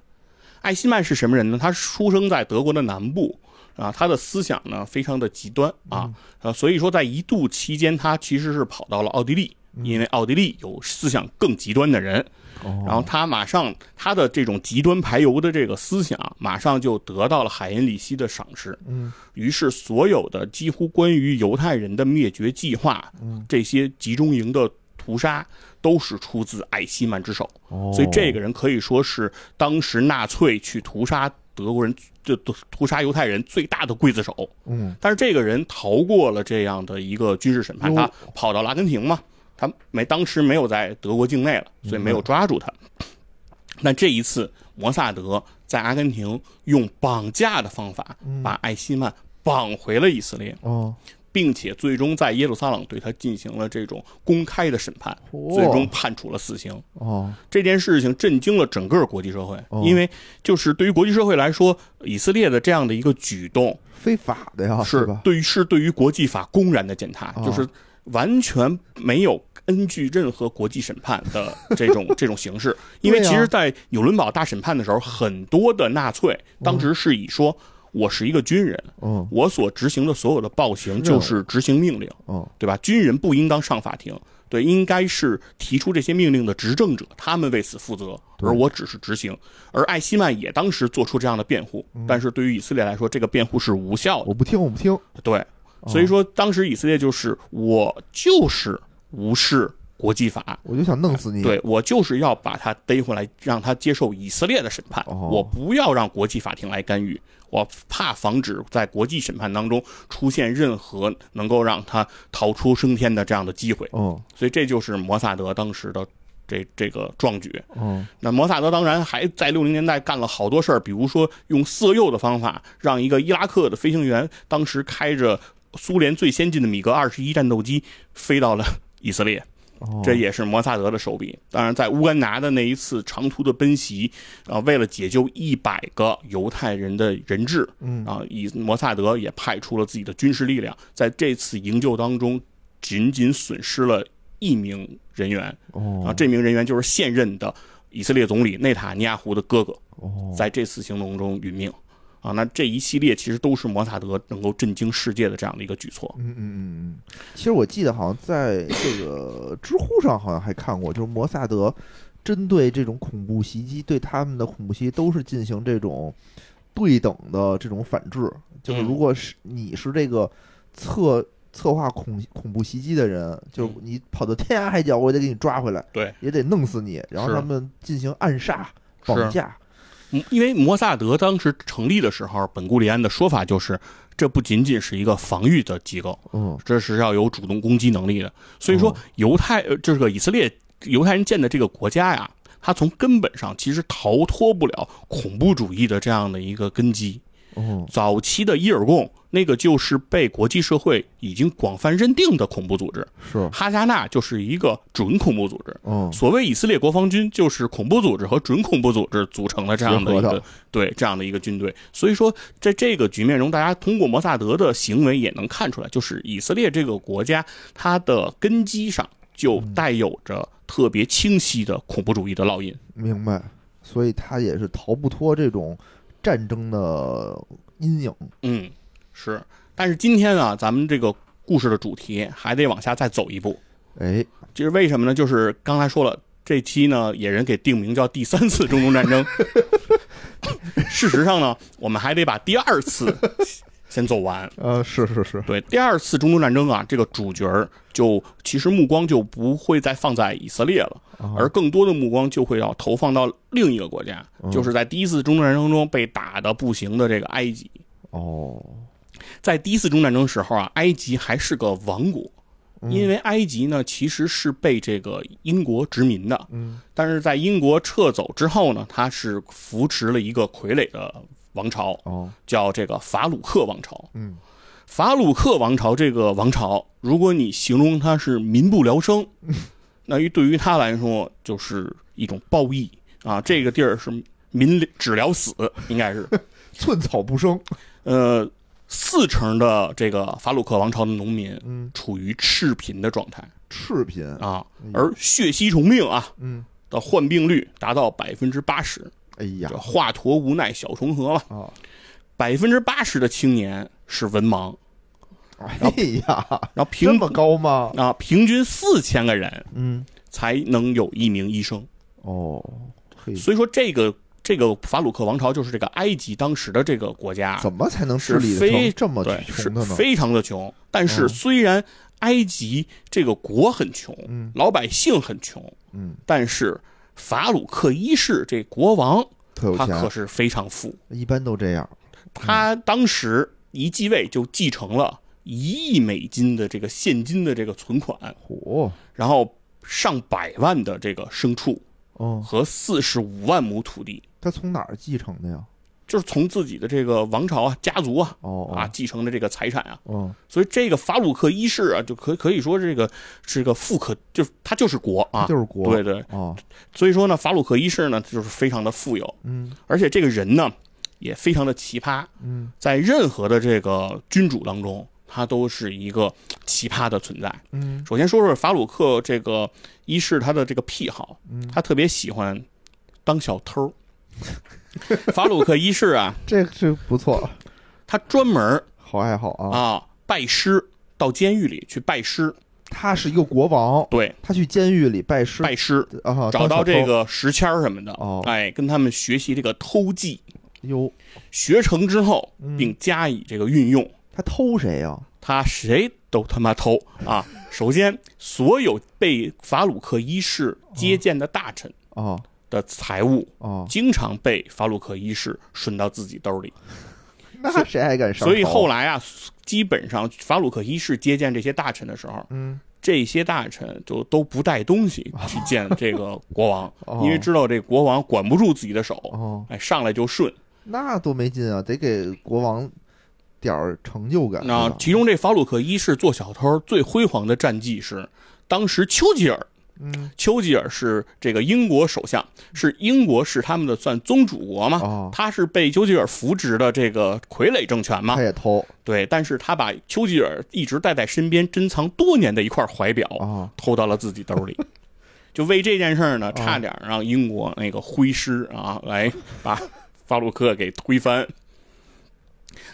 艾希曼是什么人呢？他出生在德国的南部啊，他的思想呢非常的极端啊，呃，所以说在一度期间，他其实是跑到了奥地利因为奥地利有思想更极端的人。哦然后他马上他的这种极端排犹的这个思想，马上就得到了海因里希的赏识。嗯于是，所有的几乎关于犹太人的灭绝计划，嗯这些集中营的屠杀，都是出自艾希曼之手。哦，所以，这个人可以说是当时纳粹去屠杀德国人、就屠杀犹太人最大的刽子手。嗯但是，这个人逃过了这样的一个军事审判，他跑到了阿根廷嘛，他没当时没有在德国境内了，所以没有抓住他。那这一次，摩萨德在阿根廷用绑架的方法嗯把艾希曼绑回了以色列，哦，并且最终在耶路撒冷对他进行了这种公开的审判，最终判处了死刑。哦这件事情震惊了整个国际社会哦，因为就是对于国际社会来说，以色列的这样的一个举动非法的呀，是吧？对于是对于国际法公然的践踏，哦就是完全没有根据任何国际审判的这种 (laughs) 这种形式。因为其实，在纽伦堡大审判的时候，很多的纳粹当时是以说。我是一个军人，嗯我所执行的所有的暴行就是执行命令，嗯对吧？军人不应当上法庭，对，应该是提出这些命令的执政者，他们为此负责，而我只是执行。而艾希曼也当时做出这样的辩护，但是对于以色列来说，这个辩护是无效的。我不听，我不听。对，所以说当时以色列就是我就是无视国际法，我就想弄死你。，对我就是要把他逮回来，让他接受以色列的审判，哦我不要让国际法庭来干预。我怕防止在国际审判当中出现任何能够让他逃出升天的这样的机会，哦所以这就是摩萨德当时的这这个壮举。嗯那摩萨德当然还在六零年代干了好多事儿，比如说用色诱的方法，让一个伊拉克的飞行员当时开着苏联最先进的米格二十一战斗机飞到了以色列，哦，这也是摩萨德的手笔。当然，在乌干达的那一次长途的奔袭，啊，为了解救一百个犹太人的人质，嗯啊，以摩萨德也派出了自己的军事力量，在这次营救当中，仅仅损失了一名人员。哦啊，这名人员就是现任的以色列总理内塔尼亚胡的哥哥，哦在这次行动中殒命。啊，那这一系列其实都是摩萨德能够震惊世界的这样的一个举措。嗯嗯嗯嗯，其实我记得好像在这个知乎上好像还看过，就是摩萨德针对这种恐怖袭击，对他们的恐怖袭击都是进行这种对等的这种反制。就是嗯如果是你是这个策策划恐恐怖袭击的人，就是嗯你跑到天涯海角，我也得给你抓回来，对，也得弄死你，然后他们进行暗杀、绑架。嗯因为摩萨德当时成立的时候，本古里安的说法就是，这不仅仅是一个防御的机构，嗯这是要有主动攻击能力的。所以说哦，犹太呃，这个以色列犹太人建的这个国家呀，它从根本上其实逃脱不了恐怖主义的这样的一个根基。哦早期的伊尔贡，那个就是被国际社会已经广泛认定的恐怖组织；是哈加纳就是一个准恐怖组织。嗯所谓以色列国防军，就是恐怖组织和准恐怖组织组成的这样的一个对这样的一个军队。所以说，在这个局面中，大家通过摩萨德的行为也能看出来，就是以色列这个国家，它的根基上就带有着特别清晰的恐怖主义的烙印。明白，所以他也是逃不脱这种战争的阴影。嗯，是。但是今天啊，咱们这个故事的主题还得往下再走一步。哎，这是为什么呢？就是刚才说了，这期呢，野人给定名叫第三次中东战争。(laughs) 事实上呢，我们还得把第二次先走完。(laughs) 呃，是是是，对，第二次中东战争啊，这个主角儿就其实目光就不会再放在以色列了，啊而更多的目光就会要投放到另一个国家，嗯就是在第一次中东战争中被打的不行的这个埃及。哦，在第一次中战争时候啊，埃及还是个王国，嗯因为埃及呢其实是被这个英国殖民的，嗯但是在英国撤走之后呢，它是扶持了一个傀儡的王朝，哦，叫这个法鲁克王朝。嗯法鲁克王朝这个王朝，如果你形容它是民不聊生，(laughs) 那于对于他来说就是一种暴易啊。这个地儿是民只聊死，应该是。(laughs) 寸草不生。呃，四成的这个法鲁克王朝的农民嗯，处于赤贫的状态赤贫。啊哎，而血吸虫病啊嗯，的患病率达到百分之八十，哎呀这，华佗无奈小重河嘛。啊，百分之八十的青年是文盲，哎呀，然后平这么高吗？啊平均四千个人嗯，才能有一名医生。哦，所以说这个这个法鲁克王朝就是这个埃及当时的这个国家，怎么才能治是理非这么对是穷的呢？非常的穷。但是嗯虽然埃及这个国很穷，嗯老百姓很穷，嗯，但是法鲁克一世这国王他可是非常富，一般都这样。他当时一继位就继承了一亿美金的这个现金的这个存款，哦，然后上百万的这个牲畜哦，和四十五万亩土地。他从哪儿继承的呀？就是从自己的这个王朝啊、家族啊哦啊继承的这个财产啊，哦，所以这个法鲁克一世啊，就可可以说这个是个富可，就是他就是国啊，就是国，对对，哦，所以说呢，法鲁克一世呢就是非常的富有，嗯。而且这个人呢也非常的奇葩，嗯。在任何的这个君主当中，他都是一个奇葩的存在。嗯。首先说说法鲁克这个一世他的这个癖好，嗯，他特别喜欢当小偷。(laughs) 法鲁克一世啊，(laughs) 这这不错，他专门好爱好啊。啊拜师，到监狱里去拜师，他是一个国王，对，他去监狱里拜师。拜师，啊，找到这个个石签儿什么的，哦。哎，跟他们学习这个偷技，哟，学成之后嗯。并加以这个运用，他偷谁呀？他谁都他妈偷啊！首先，所有被法鲁克一世接见的大臣哦的财物，哦，经常被法鲁克一世顺到自己兜里。那谁还敢上？所以后来啊，基本上法鲁克一世接见这些大臣的时候，嗯，这些大臣就都不带东西去见这个国王，(laughs) 哦因为知道这国王管不住自己的手，哦，哎，上来就顺。那多没劲啊，得给国王点儿成就感。那其中这法鲁克一世做小偷最辉煌的战绩是，当时丘吉尔，嗯丘吉尔是这个英国首相，是英国是他们的算宗主国嘛，哦，他是被丘吉尔扶植的这个傀儡政权嘛他，也偷对，但是他把丘吉尔一直带在身边珍藏多年的一块怀表啊偷到了自己兜里。(laughs) 就为这件事儿呢，哦差点让英国那个挥师啊，来把法鲁克给推翻。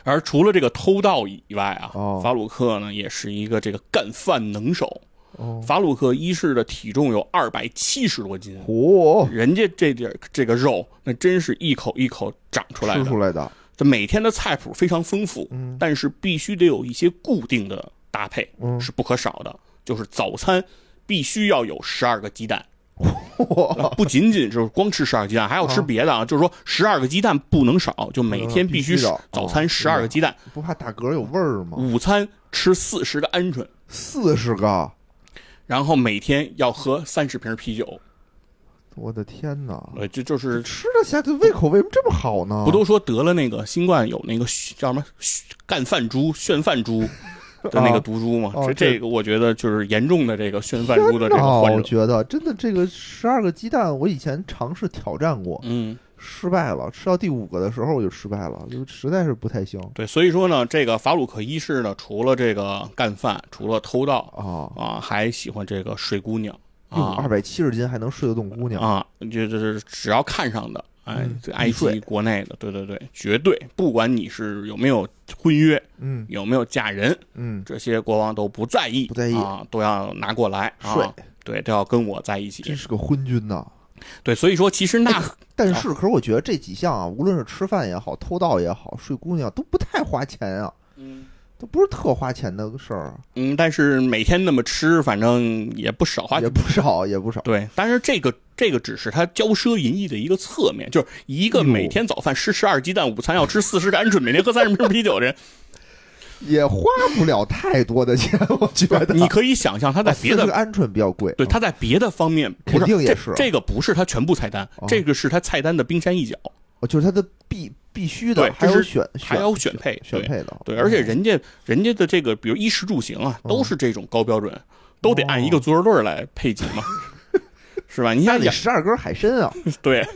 而除了这个偷盗以外啊，哦。法鲁克呢也是一个这个干饭能手。哦，法鲁克一世的体重有二百七十多斤，哦，人家这点这个肉，那真是一口一口长出来的。吃出来的，这每天的菜谱非常丰富，嗯。但是必须得有一些固定的搭配，嗯。是不可少的。就是早餐必须要有十二个鸡蛋，嚯，(laughs) 不仅仅就是光吃十二鸡蛋，还要吃别的啊。就是说十二个鸡蛋不能少，就每天必须早餐十二个鸡蛋，不怕打嗝有味儿吗？午餐吃四十个鹌鹑，四十个，然后每天要喝三十瓶啤酒。我的天哪！呃，这就是吃得下，这胃口为什么这么好呢？不都说得了那个新冠有那个叫什么干饭猪、炫饭猪 (laughs) 的那个毒株嘛？这哦这这个我觉得就是严重的这个炫饭猪的这个患者。觉得真的这个十二个鸡蛋，我以前尝试挑战过，嗯，失败了。吃到第五个的时候我就失败了，就实在是不太行对，所以说呢，这个法鲁克一世呢，除了这个干饭，除了偷盗啊。啊，还喜欢这个睡姑娘，啊二百七十斤还能睡得动姑娘，啊，就就是只要看上的，哎埃及国内的，对对对，绝对，不管你是有没有婚约，嗯。有没有嫁人，嗯，这些国王都不在意，不在意。啊，都要拿过来睡啊，对，都要跟我在一起。真。是个昏君呐。对，所以说其实那但是，可是我觉得这几项啊，无论是吃饭也好，偷盗也好，睡姑娘都不太花钱啊，嗯都不是特花钱的事儿，嗯，但是每天那么吃，反正也不少花也不少，也不少。对，但是这个这个只是他骄奢淫逸的一个侧面，就是一个每天早饭吃十二鸡蛋，午餐要吃四十个鹌鹑，每天喝三十瓶啤酒的人，(laughs) 也花不了太多的钱，(laughs) 我觉得。你可以想象他在啊别的40个鹌鹑比较贵，对他在别的方面肯定也是这个不是他全部菜单，哦这个是他菜单的冰山一角，哦就是他的必必须的，还有选还有选配，选配的，对，而且人家人家的这个比如衣食住行啊，哦都是这种高标准，都得按一个足球队儿来配给嘛，(laughs) 是吧？你那想想，你十二根海参啊，(laughs) 对，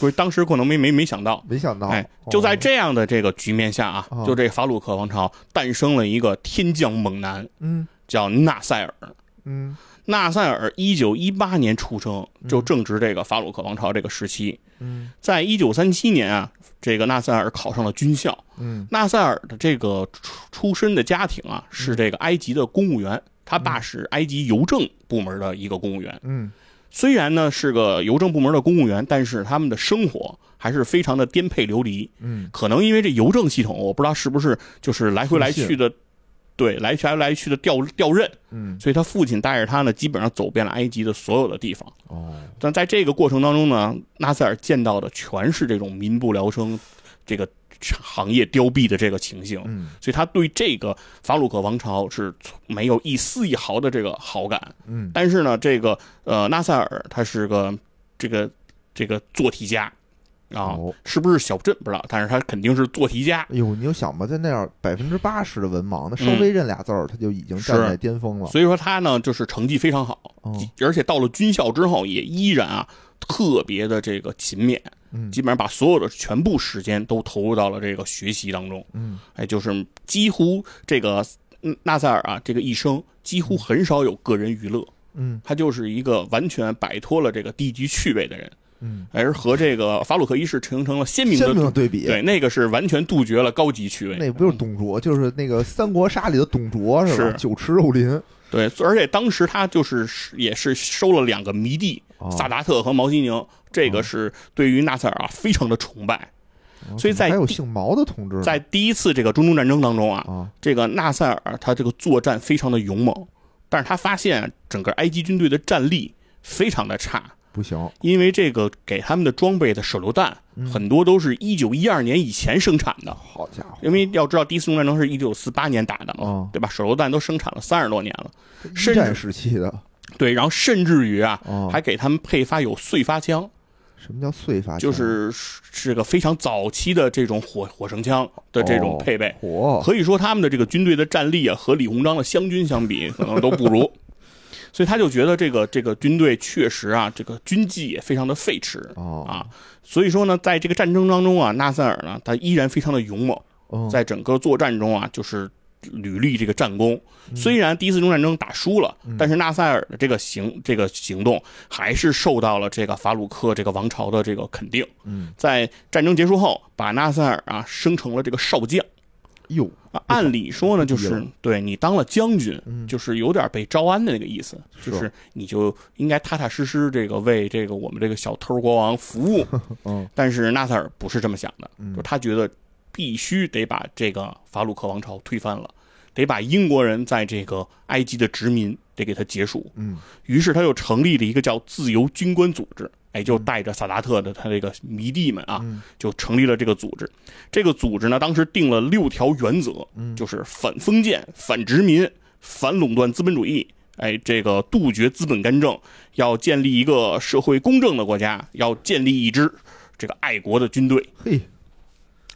不是当时可能没没没想到。没想到，哎，就在哦这样的这个局面下啊，哦就这法鲁克王朝诞生了一个天降猛男，嗯叫纳赛尔。嗯纳赛尔一九一八年出生，就正值这个法鲁克王朝这个时期。嗯在一九三七年啊，这个纳赛尔考上了军校。嗯纳赛尔的这个出出身的家庭啊，是这个埃及的公务员，他爸是埃及邮政部门的一个公务员。嗯虽然呢是个邮政部门的公务员，但是他们的生活还是非常的颠沛流离。嗯可能因为这邮政系统，我不知道是不是就是来回来去的，对，来来来去的调调任，嗯所以他父亲带着他呢，基本上走遍了埃及的所有的地方。哦但在这个过程当中呢，纳赛尔见到的全是这种民不聊生，这个行业凋敝的这个情形，嗯所以他对这个法鲁克王朝是没有一丝一毫的这个好感。嗯但是呢，这个呃纳赛尔他是个这个这个做题家啊，哦。是不是小镇不知道，但是他肯定是做题家。哎呦，你就想吧，在那样百分之八十的文盲，那稍微认俩字儿，他就已经站在巅峰了。所以说他呢，就是成绩非常好，哦。而且到了军校之后，也依然啊特别的这个勤勉，嗯。基本上把所有的全部时间都投入到了这个学习当中。嗯。哎，就是几乎这个嗯纳赛尔啊，这个一生几乎很少有个人娱乐，嗯。他就是一个完全摆脱了这个低级趣味的人，嗯，而和这个法鲁克一世形成了鲜明鲜的明对比。对，那个是完全杜绝了高级趣味。那不就是董卓，就是那个三国杀里的董卓是吧？是酒池肉林，对，而且当时他就是也是收了两个迷弟，哦萨达特和毛西宁，这个是对于纳赛尔啊非常的崇拜。所以在还有姓毛的同志在第一次这个中东战争当中啊，啊，这个纳赛尔他这个作战非常的勇猛，但是他发现整个埃及军队的战力非常的差，不行，因为这个给他们的装备的手榴弹嗯很多都是一九一二年以前生产的。好家伙，因为要知道，第一次中战争是一九四八年打的嘛，哦对吧？手榴弹都生产了三十多年了，一战甚至时期的对，然后甚至于啊，哦，还给他们配发有燧发枪，什么叫燧发枪？就是是个非常早期的这种火火绳枪的这种配备。哦，可以说他们的这个军队的战力啊，和李鸿章的湘军相比，可能都不如。(laughs) 所以他就觉得这个这个军队确实啊，这个军纪也非常的废弛哦啊。所以说呢，在这个战争当中啊，纳赛尔呢，他依然非常的勇猛，嗯在整个作战中啊，就是屡立这个战功。嗯虽然第一次中东战争打输了，但是纳赛尔的这个行这个行动还是受到了这个法鲁克这个王朝的这个肯定。嗯，在战争结束后，把纳赛尔啊升成了这个少将。哟，啊，按理说呢，就是对你当了将军，嗯。就是有点被招安的那个意思，就是你就应该踏踏实实这个为这个我们这个小偷国王服务。(laughs) 嗯。但是纳赛尔不是这么想的，嗯。就他觉得必须得把这个法鲁克王朝推翻了，得把英国人在这个埃及的殖民得给他结束。嗯。于是他又成立了一个叫自由军官组织，哎，就带着萨达特的他这个迷弟们啊，嗯就成立了这个组织。这个组织呢，当时定了六条原则，嗯就是反封建、反殖民、反垄断资本主义，哎，这个杜绝资本干政，要建立一个社会公正的国家，要建立一支这个爱国的军队。嘿，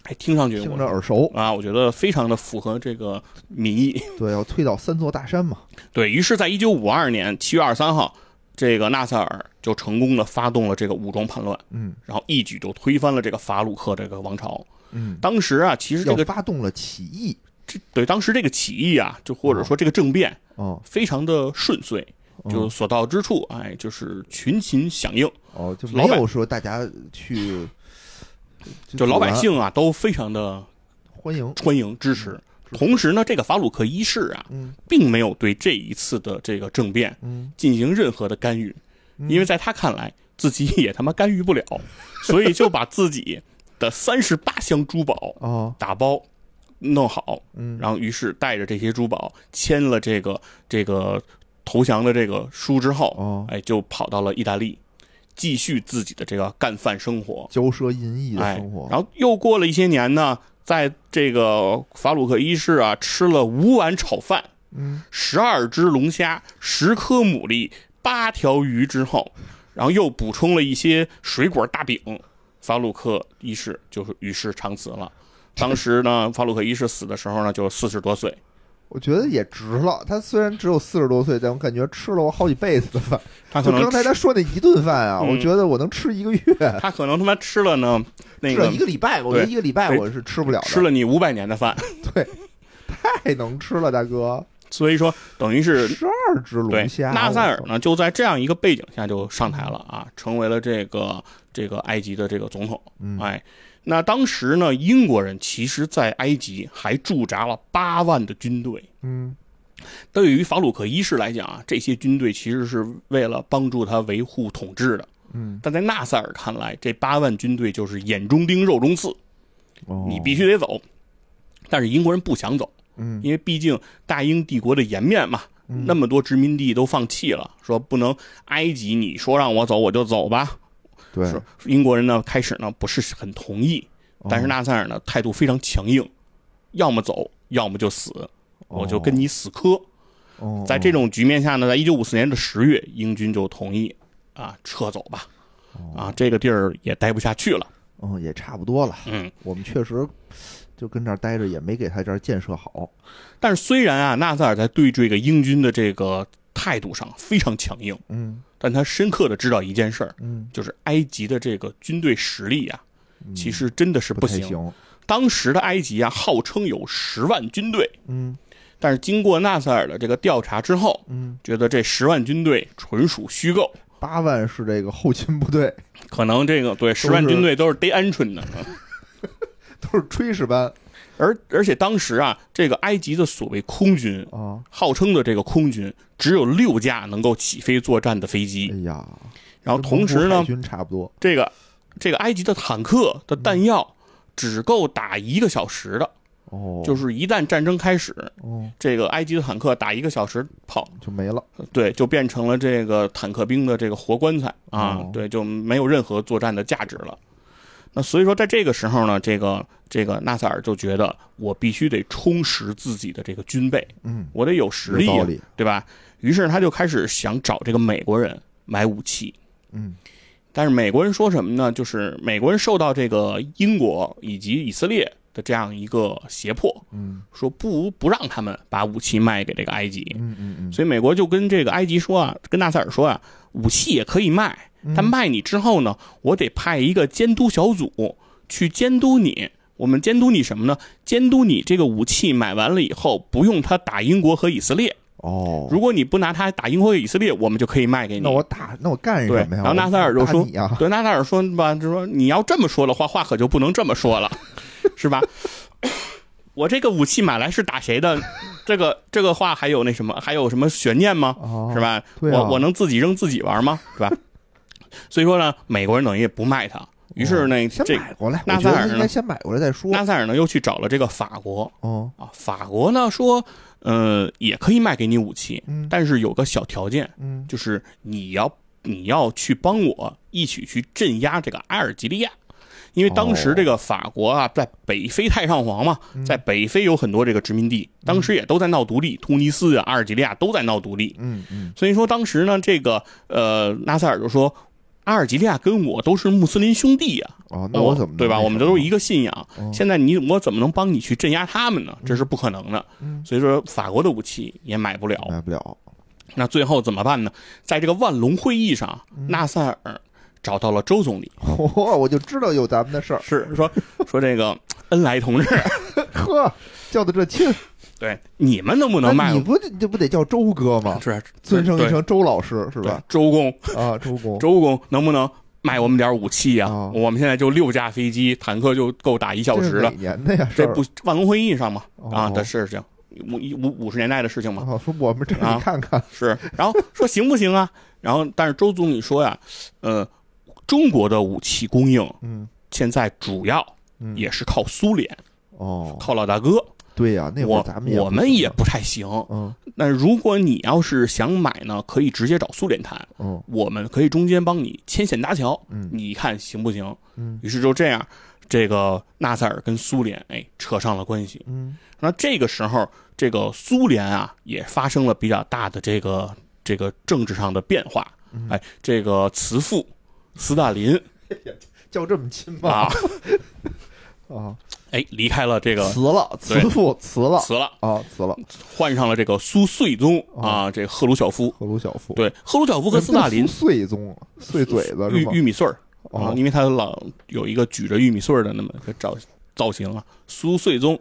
哎，听上去听我着耳熟，啊，我觉得非常的符合这个民意。对，要推倒三座大山嘛，对于是，在一九五二年七月二十三号，这个纳赛尔就成功的发动了这个武装叛乱，嗯。然后一举就推翻了这个法鲁克这个王朝。嗯，当时啊，其实这个发动了起义，这对当时这个起义啊，就或者说这个政变哦。非常的顺遂，就哦所到之处，哎，就是群情响应，哦，就没有说大家去，就老百姓啊都非常的欢迎，欢迎支持。同时呢，这个法鲁克一世啊，嗯。并没有对这一次的这个政变嗯，进行任何的干预，嗯。因为在他看来，自己也他妈干预不了，(laughs) 所以就把自己的三十八箱珠宝哦，打包弄好，嗯，然后于是带着这些珠宝签了这个这个投降的这个书之后，哦，哎，就跑到了意大利，继续自己的这个干饭生活。骄奢淫逸的哎生活，，然后又过了一些年呢，在这个法鲁克一世啊，吃了五碗炒饭、嗯十二只龙虾、十颗牡蛎、八条鱼之后，然后又补充了一些水果大饼，法鲁克一世就是与世长辞了。当时呢，法鲁克一世死的时候呢，就四十多岁。我觉得也值了。他虽然只有四十多岁，但我感觉吃了我好几辈子的饭。(laughs) 就他可能刚才他说那一顿饭啊，嗯我觉得我能吃一个月，(laughs) 他可能他妈吃了呢，(laughs) 那吃了个一个礼拜。我觉得一个礼拜我是吃不了的，吃了你五百年的饭。对太能吃了，大哥。所以说等于是十二只龙虾，纳赛尔呢就在这样一个背景下就上台了啊，成为了这个这个埃及的这个总统。嗯哎，那当时呢，英国人其实在埃及还驻扎了八万的军队。嗯对于法鲁克一世来讲啊，这些军队其实是为了帮助他维护统治的。嗯，但在纳赛尔看来，这八万军队就是眼中钉、肉中刺，哦你必须得走。但是英国人不想走，嗯因为毕竟大英帝国的颜面嘛，嗯那么多殖民地都放弃了，说不能埃及你说让我走我就走吧。对，是英国人呢开始呢不是很同意，但是哦纳赛尔呢态度非常强硬，要么走，要么就死，我就跟你死磕。哦。在这种局面下呢，在一九五四年的十月，英军就同意啊撤走吧，啊这个地儿也待不下去了。嗯也差不多了，嗯，我们确实就跟这儿待着，也没给他这儿建设好。但是虽然啊纳赛尔在对这个英军的这个态度上非常强硬，嗯。但他深刻的知道一件事儿，嗯，就是埃及的这个军队实力啊，嗯。其实真的是不太行。行。当时的埃及啊，号称有十万军队，嗯。但是经过纳赛尔的这个调查之后，嗯，觉得这十万军队纯属虚构，八万是这个后勤部队，可能这个对十万军队都是逮鹌鹑的。(laughs) 都是炊事班而而且当时啊，这个埃及的所谓空军，啊。号称的这个空军只有六架能够起飞作战的飞机哎，呀，然后同时呢。这个这个埃及的坦克的弹药只够打一个小时的，哦，就是一旦战争开始，哦这个埃及的坦克打一个小时炮，就没了。对，就变成了这个坦克兵的这个活棺材啊哦，对，就没有任何作战的价值了。那所以说，在这个时候呢，这个这个纳赛尔就觉得我必须得充实自己的这个军备，嗯，我得有实力。对吧？于是他就开始想找这个美国人买武器，嗯但是美国人说什么呢？就是美国人受到这个英国以及以色列的这样一个胁迫，嗯说不不让他们把武器卖给这个埃及，嗯嗯嗯，所以美国就跟这个埃及说啊，跟纳赛尔说啊，武器也可以卖，嗯但卖你之后呢，我得派一个监督小组去监督你。我们监督你什么呢？监督你这个武器买完了以后，不用它打英国和以色列。哦，如果你不拿它打英国和以色列，我们就可以卖给你。那我打那我干什么呀？然后纳赛尔就说打你呀，对纳赛尔说吧，就说你要这么说的话，话可就不能这么说了，(laughs) 是吧？我这个武器买来是打谁的？这个这个话还有那什么，还有什么悬念吗？哦是？吧？啊我我能自己扔自己玩吗？是吧？所以说呢，美国人等于也不卖他，于是呢，这买过来，纳赛尔呢应该先买过来再说。纳赛尔呢又去找了这个法国。哦，啊，法国呢说，呃，也可以卖给你武器，嗯。但是有个小条件，嗯。就是你要你要去帮我一起去镇压这个阿尔及利亚。因为当时这个法国啊，在北非太上皇嘛，在北非有很多这个殖民地，当时也都在闹独立，突尼斯啊、阿尔及利亚都在闹独立。嗯嗯。所以说当时呢，这个呃纳赛尔就说，阿尔及利亚跟我都是穆斯林兄弟呀、哦，那我怎么能对吧？我们都是一个信仰。哦现在你我怎么能帮你去镇压他们呢？这是不可能的。嗯所以说法国的武器也买不了。买不了？那最后怎么办呢？在这个万隆会议上，嗯纳赛尔找到了周总理，嚯，我就知道有咱们的事儿。是说说这个 (laughs) 恩来同志，呵，叫的这亲，对你们能不能卖你？不得这不得叫周哥吗？是尊称一对声周老师是吧？周公，啊，周公。(laughs) 周公能不能卖我们点武器呀、哦我们现在就六架飞机，坦克就够打一小时了这。年的呀？这不万隆会议上嘛啊哦的事情，五五五十年代的事情嘛。啊，说我们这啊你看看，是，然后说行不行啊？然后但是周总理说呀，呃，中国的武器供应嗯现在主要嗯，也是靠苏联，哦，靠老大哥。对呀，那会我儿咱们也我们也不太行。嗯那如果你要是想买呢，可以直接找苏联谈，嗯我们可以中间帮你牵线搭桥，嗯你看行不行？嗯于是就这样，这个纳赛尔跟苏联哎扯上了关系。嗯那这个时候，这个苏联啊也发生了比较大的这个这个政治上的变化。嗯哎，这个慈父斯大林 (laughs) 叫这么亲吗？啊，啊，哎离开了这个辞了，辞对父 (laughs) 辞了辞了，啊，辞了。换上了这个苏穗宗哦啊，这赫鲁晓夫。赫鲁晓夫，对，赫鲁晓夫和斯大林苏碎宗，碎嘴子玉？玉米穗儿啊哦，因为他老有一个举着玉米穗儿的那么个造造型啊。苏穗宗，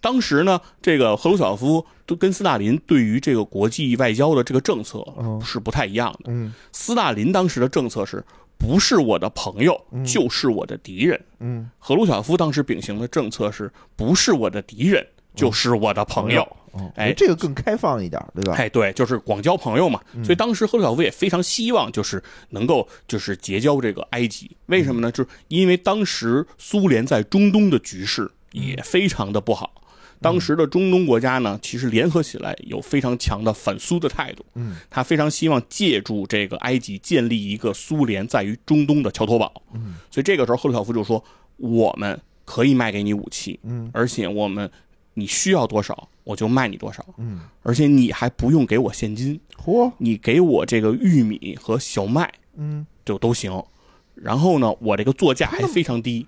当时呢，这个赫鲁晓夫都跟斯大林对于这个国际外交的这个政策嗯是不太一样的。嗯斯大林当时的政策是不是我的朋友就是我的敌人？嗯，赫鲁晓夫当时秉行的政策是不是我的敌人就是我的朋友？哦，哎这个更开放一点，对吧？哎，对，就是广交朋友嘛。所以当时赫鲁晓夫也非常希望，就是能够就是结交这个埃及。为什么呢？就是因为当时苏联在中东的局势也非常的不好。当时的中东国家呢，其实联合起来有非常强的反苏的态度。嗯，他非常希望借助这个埃及建立一个苏联在于中东的桥头堡。嗯，所以这个时候赫鲁晓夫就说：“我们可以卖给你武器，嗯而且我们你需要多少我就卖你多少，嗯，而且你还不用给我现金，嚯，你给我这个玉米和小麦嗯就都行。然后呢，我这个作价还非常低。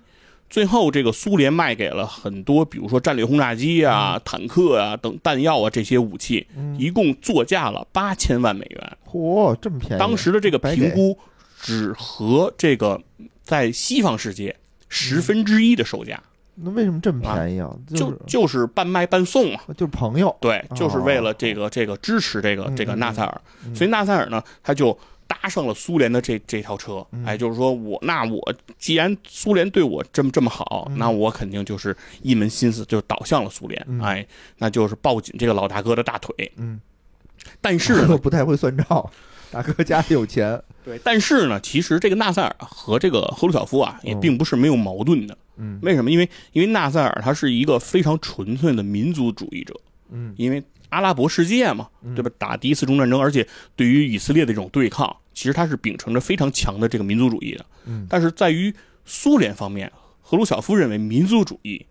最后，这个苏联卖给了很多，比如说战略轰炸机啊、坦克啊等弹药啊这些武器，一共作价了八千万美元。嚯，这么便宜？当时的这个评估只和这个在西方世界十分之一的售价，那为什么这么便宜啊？就是就是半卖半送嘛。就是朋友，对，就是为了这个这个支持这个这个纳赛尔，所以纳赛尔呢，他就搭上了苏联的这这条车，哎，就是说我那我既然苏联对我这么这么好，那我肯定就是一门心思就倒向了苏联，哎，那就是抱紧这个老大哥的大腿，嗯，但是呢，(laughs) 不太会算账，(laughs) 大哥家里有钱，(laughs) 对，但是呢，其实这个纳赛尔和这个赫鲁晓夫啊，也并不是没有矛盾的。嗯。为什么？因为因为纳赛尔他是一个非常纯粹的民族主义者，嗯。因为阿拉伯世界嘛，对吧？打第一次中东战争，而且对于以色列的这种对抗，其实他是秉承着非常强的这个民族主义的。嗯但是在于苏联方面，赫鲁晓夫认为民族主义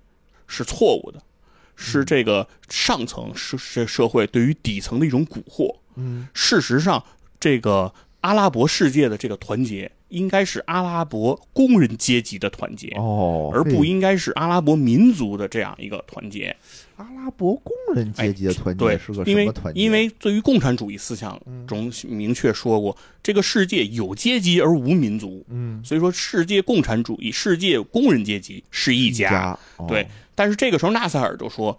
是错误的，是这个上层社社社会对于底层的一种蛊惑。嗯事实上，这个阿拉伯世界的这个团结，应该是阿拉伯工人阶级的团结，哦，而不应该是阿拉伯民族的这样一个团结。阿拉伯工人阶级的团结是个，什么团结？因为对于共产主义思想中明确说过，这个世界有阶级而无民族，嗯，所以说世界共产主义、世界工人阶级是一家。家哦对，但是这个时候纳赛尔就说，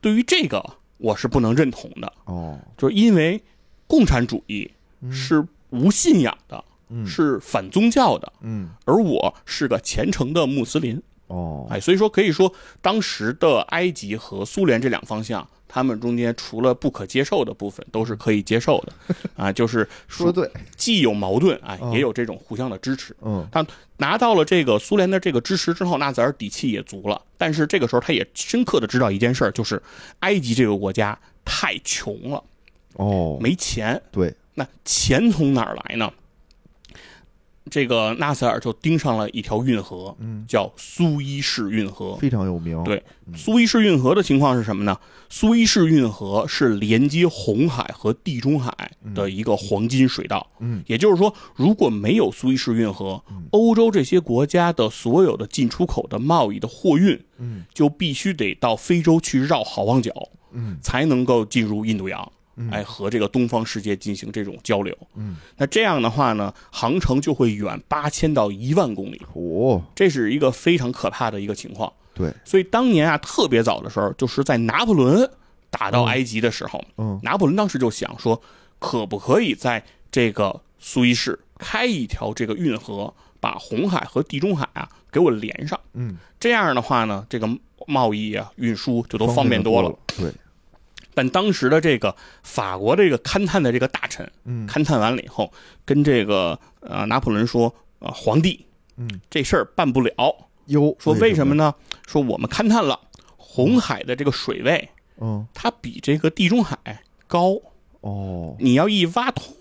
对于这个我是不能认同的，哦，就是因为共产主义是无信仰的，嗯是反宗教的，嗯而我是个虔诚的穆斯林。哦，哎，所以说可以说，当时的埃及和苏联这两方向，他们中间除了不可接受的部分，都是可以接受的，(laughs) 啊，就是说的对，既有矛盾，哎，嗯也有这种互相的支持。嗯他拿到了这个苏联的这个支持之后，纳泽尔底气也足了。但是这个时候，他也深刻的知道一件事儿，就是埃及这个国家太穷了，哦，没钱。对，那钱从哪儿来呢？这个纳赛尔就盯上了一条运河，嗯，叫苏伊士运河。非常有名，对苏伊士运河的情况是什么呢？苏伊士运河是连接红海和地中海的一个黄金水道。嗯，也就是说，如果没有苏伊士运河，欧洲这些国家的所有的进出口的贸易的货运，嗯，就必须得到非洲去绕好望角，嗯，才能够进入印度洋。哎，和这个东方世界进行这种交流，嗯，那这样的话呢，航程就会远八千到一万公里，哦，这是一个非常可怕的一个情况。对，所以当年啊，特别早的时候，就是在拿破仑打到埃及的时候，嗯。拿破仑当时就想说，可不可以在这个苏伊士开一条这个运河，把红海和地中海啊给我连上，嗯，这样的话呢，这个贸易啊、运输就都方便多多了。，对，但当时的这个法国这个勘探的这个大臣，嗯勘探完了以后，跟这个呃拿破仑说，呃，皇帝，嗯，这事儿办不了。哟，说为什么呢？说我们勘探了红海的这个水位，嗯，它比这个地中海高。哦，你要一挖通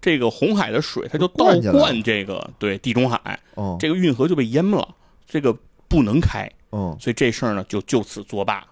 这个红海的水，它就倒灌这个对地中海，哦，这个运河就被淹了，这个不能开。嗯所以这事儿呢就就此作罢。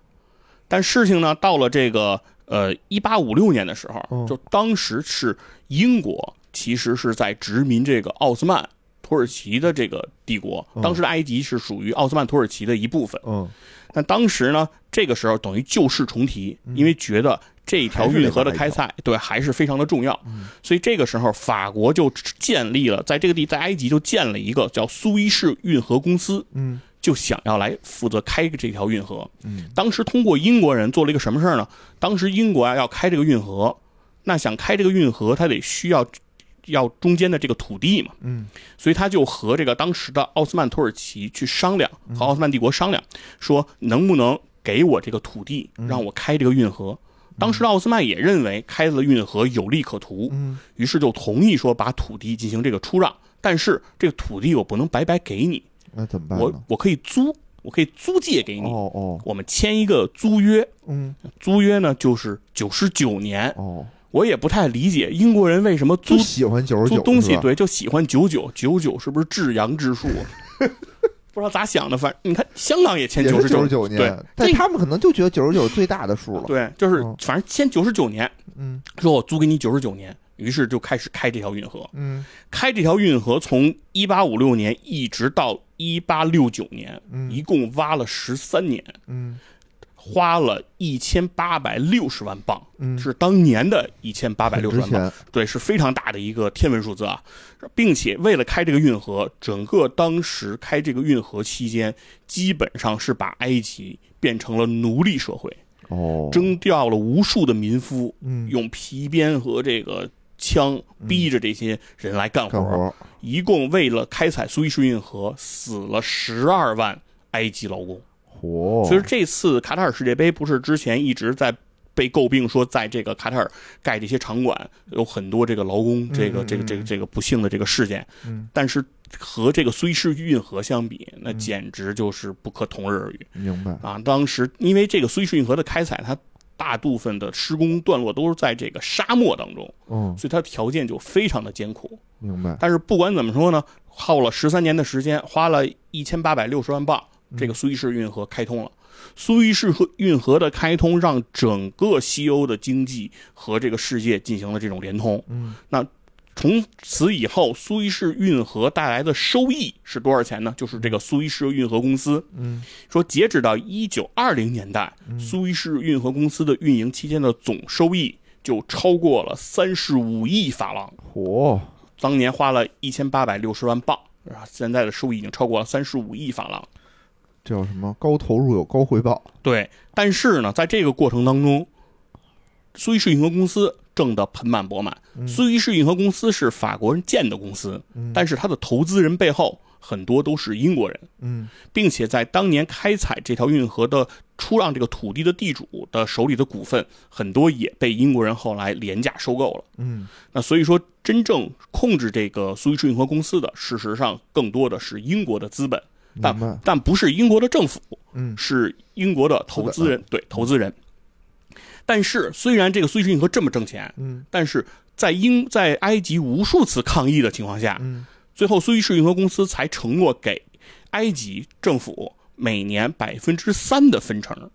但事情呢到了这个呃一八五六年的时候，嗯。就当时是英国其实是在殖民这个奥斯曼土耳其的这个帝国，嗯。当时的埃及是属于奥斯曼土耳其的一部分。嗯，但当时呢，这个时候等于旧事重提，因为觉得这条运河的开采对还是非常的重要，所以这个时候法国就建立了在这个地在埃及就建了一个叫苏伊士运河公司，嗯，就想要来负责开这条运河。嗯。当时通过英国人做了一个什么事儿呢？当时英国啊要开这个运河，那想开这个运河，他得需要要中间的这个土地嘛，嗯。所以他就和这个当时的奥斯曼土耳其去商量，和奥斯曼帝国商量，说能不能给我这个土地，让我开这个运河。当时的奥斯曼也认为开了运河有利可图，嗯。于是就同意说把土地进行这个出让，但是这个土地我不能白白给你，那怎么办？我我可以租，我可以租借给你，哦哦我们签一个租约，嗯租约呢就是九十九年。哦，我也不太理解英国人为什么租就喜欢九十九东西，对，就喜欢九九九九，是不是至阳之数？(laughs) 不知道咋想的，反正你看香港也签也九十是九年对年，，但他们可能就觉得九十九是最大的数了。对，就是哦反正签九十九年，嗯说我租给你九十九年，于是就开始开这条运河。嗯开这条运河从一八五六年一直到一八六九年，嗯。一共挖了十三年，嗯。花了一千八百六十万镑，嗯，是当年的一千八百六十万镑。对，是非常大的一个天文数字啊，并且为了开这个运河，整个当时开这个运河期间，基本上是把埃及变成了奴隶社会，哦，征调了无数的民夫，嗯。用皮鞭和这个枪逼着这些人来干活。一共为了开采苏伊士运河，死了十二万埃及劳工。嚯，所以这次卡塔尔世界杯不是之前一直在被诟病说，在这个卡塔尔盖这些场馆有很多这个劳工这个嗯这个这个这个不幸的这个事件，嗯但是和这个苏伊士运河相比，那简直就是不可同日而语明白。啊！当时因为这个苏伊士运河的开采，它大部分的施工段落都是在这个沙漠当中，嗯，所以它条件就非常的艰苦。明白。但是不管怎么说呢，耗了十三年的时间，花了一千八百六十万镑，嗯这个苏伊士运河开通了。苏伊士河运河的开通，让整个西欧的经济和这个世界进行了这种连通。嗯，那从此以后，苏伊士运河带来的收益是多少钱呢？就是这个苏伊士运河公司嗯说，截止到一九二零年代，苏伊士运河公司的运营期间的总收益就超过了三十五亿法郎。嚯，当年花了一千八百六十万镑，啊，现在的收益已经超过了三十五亿法郎。这叫什么？高投入有高回报。对，但是呢，在这个过程当中，苏伊士运河公司挣得盆满钵满。苏伊士运河公司是法国人建的公司，但是它的投资人背后很多都是英国人，嗯并且在当年开采这条运河的出让这个土地的地主的手里的股份，很多也被英国人后来廉价收购了。嗯那所以说，真正控制这个苏伊士运河公司的，事实上更多的是英国的资本，但。但不是英国的政府，嗯是英国的投资人，对投资人。但是，虽然这个苏伊士运河这么挣钱，嗯但是在英在埃及无数次抗议的情况下，嗯最后苏伊士运河公司才承诺给埃及政府每年百分之三的分成。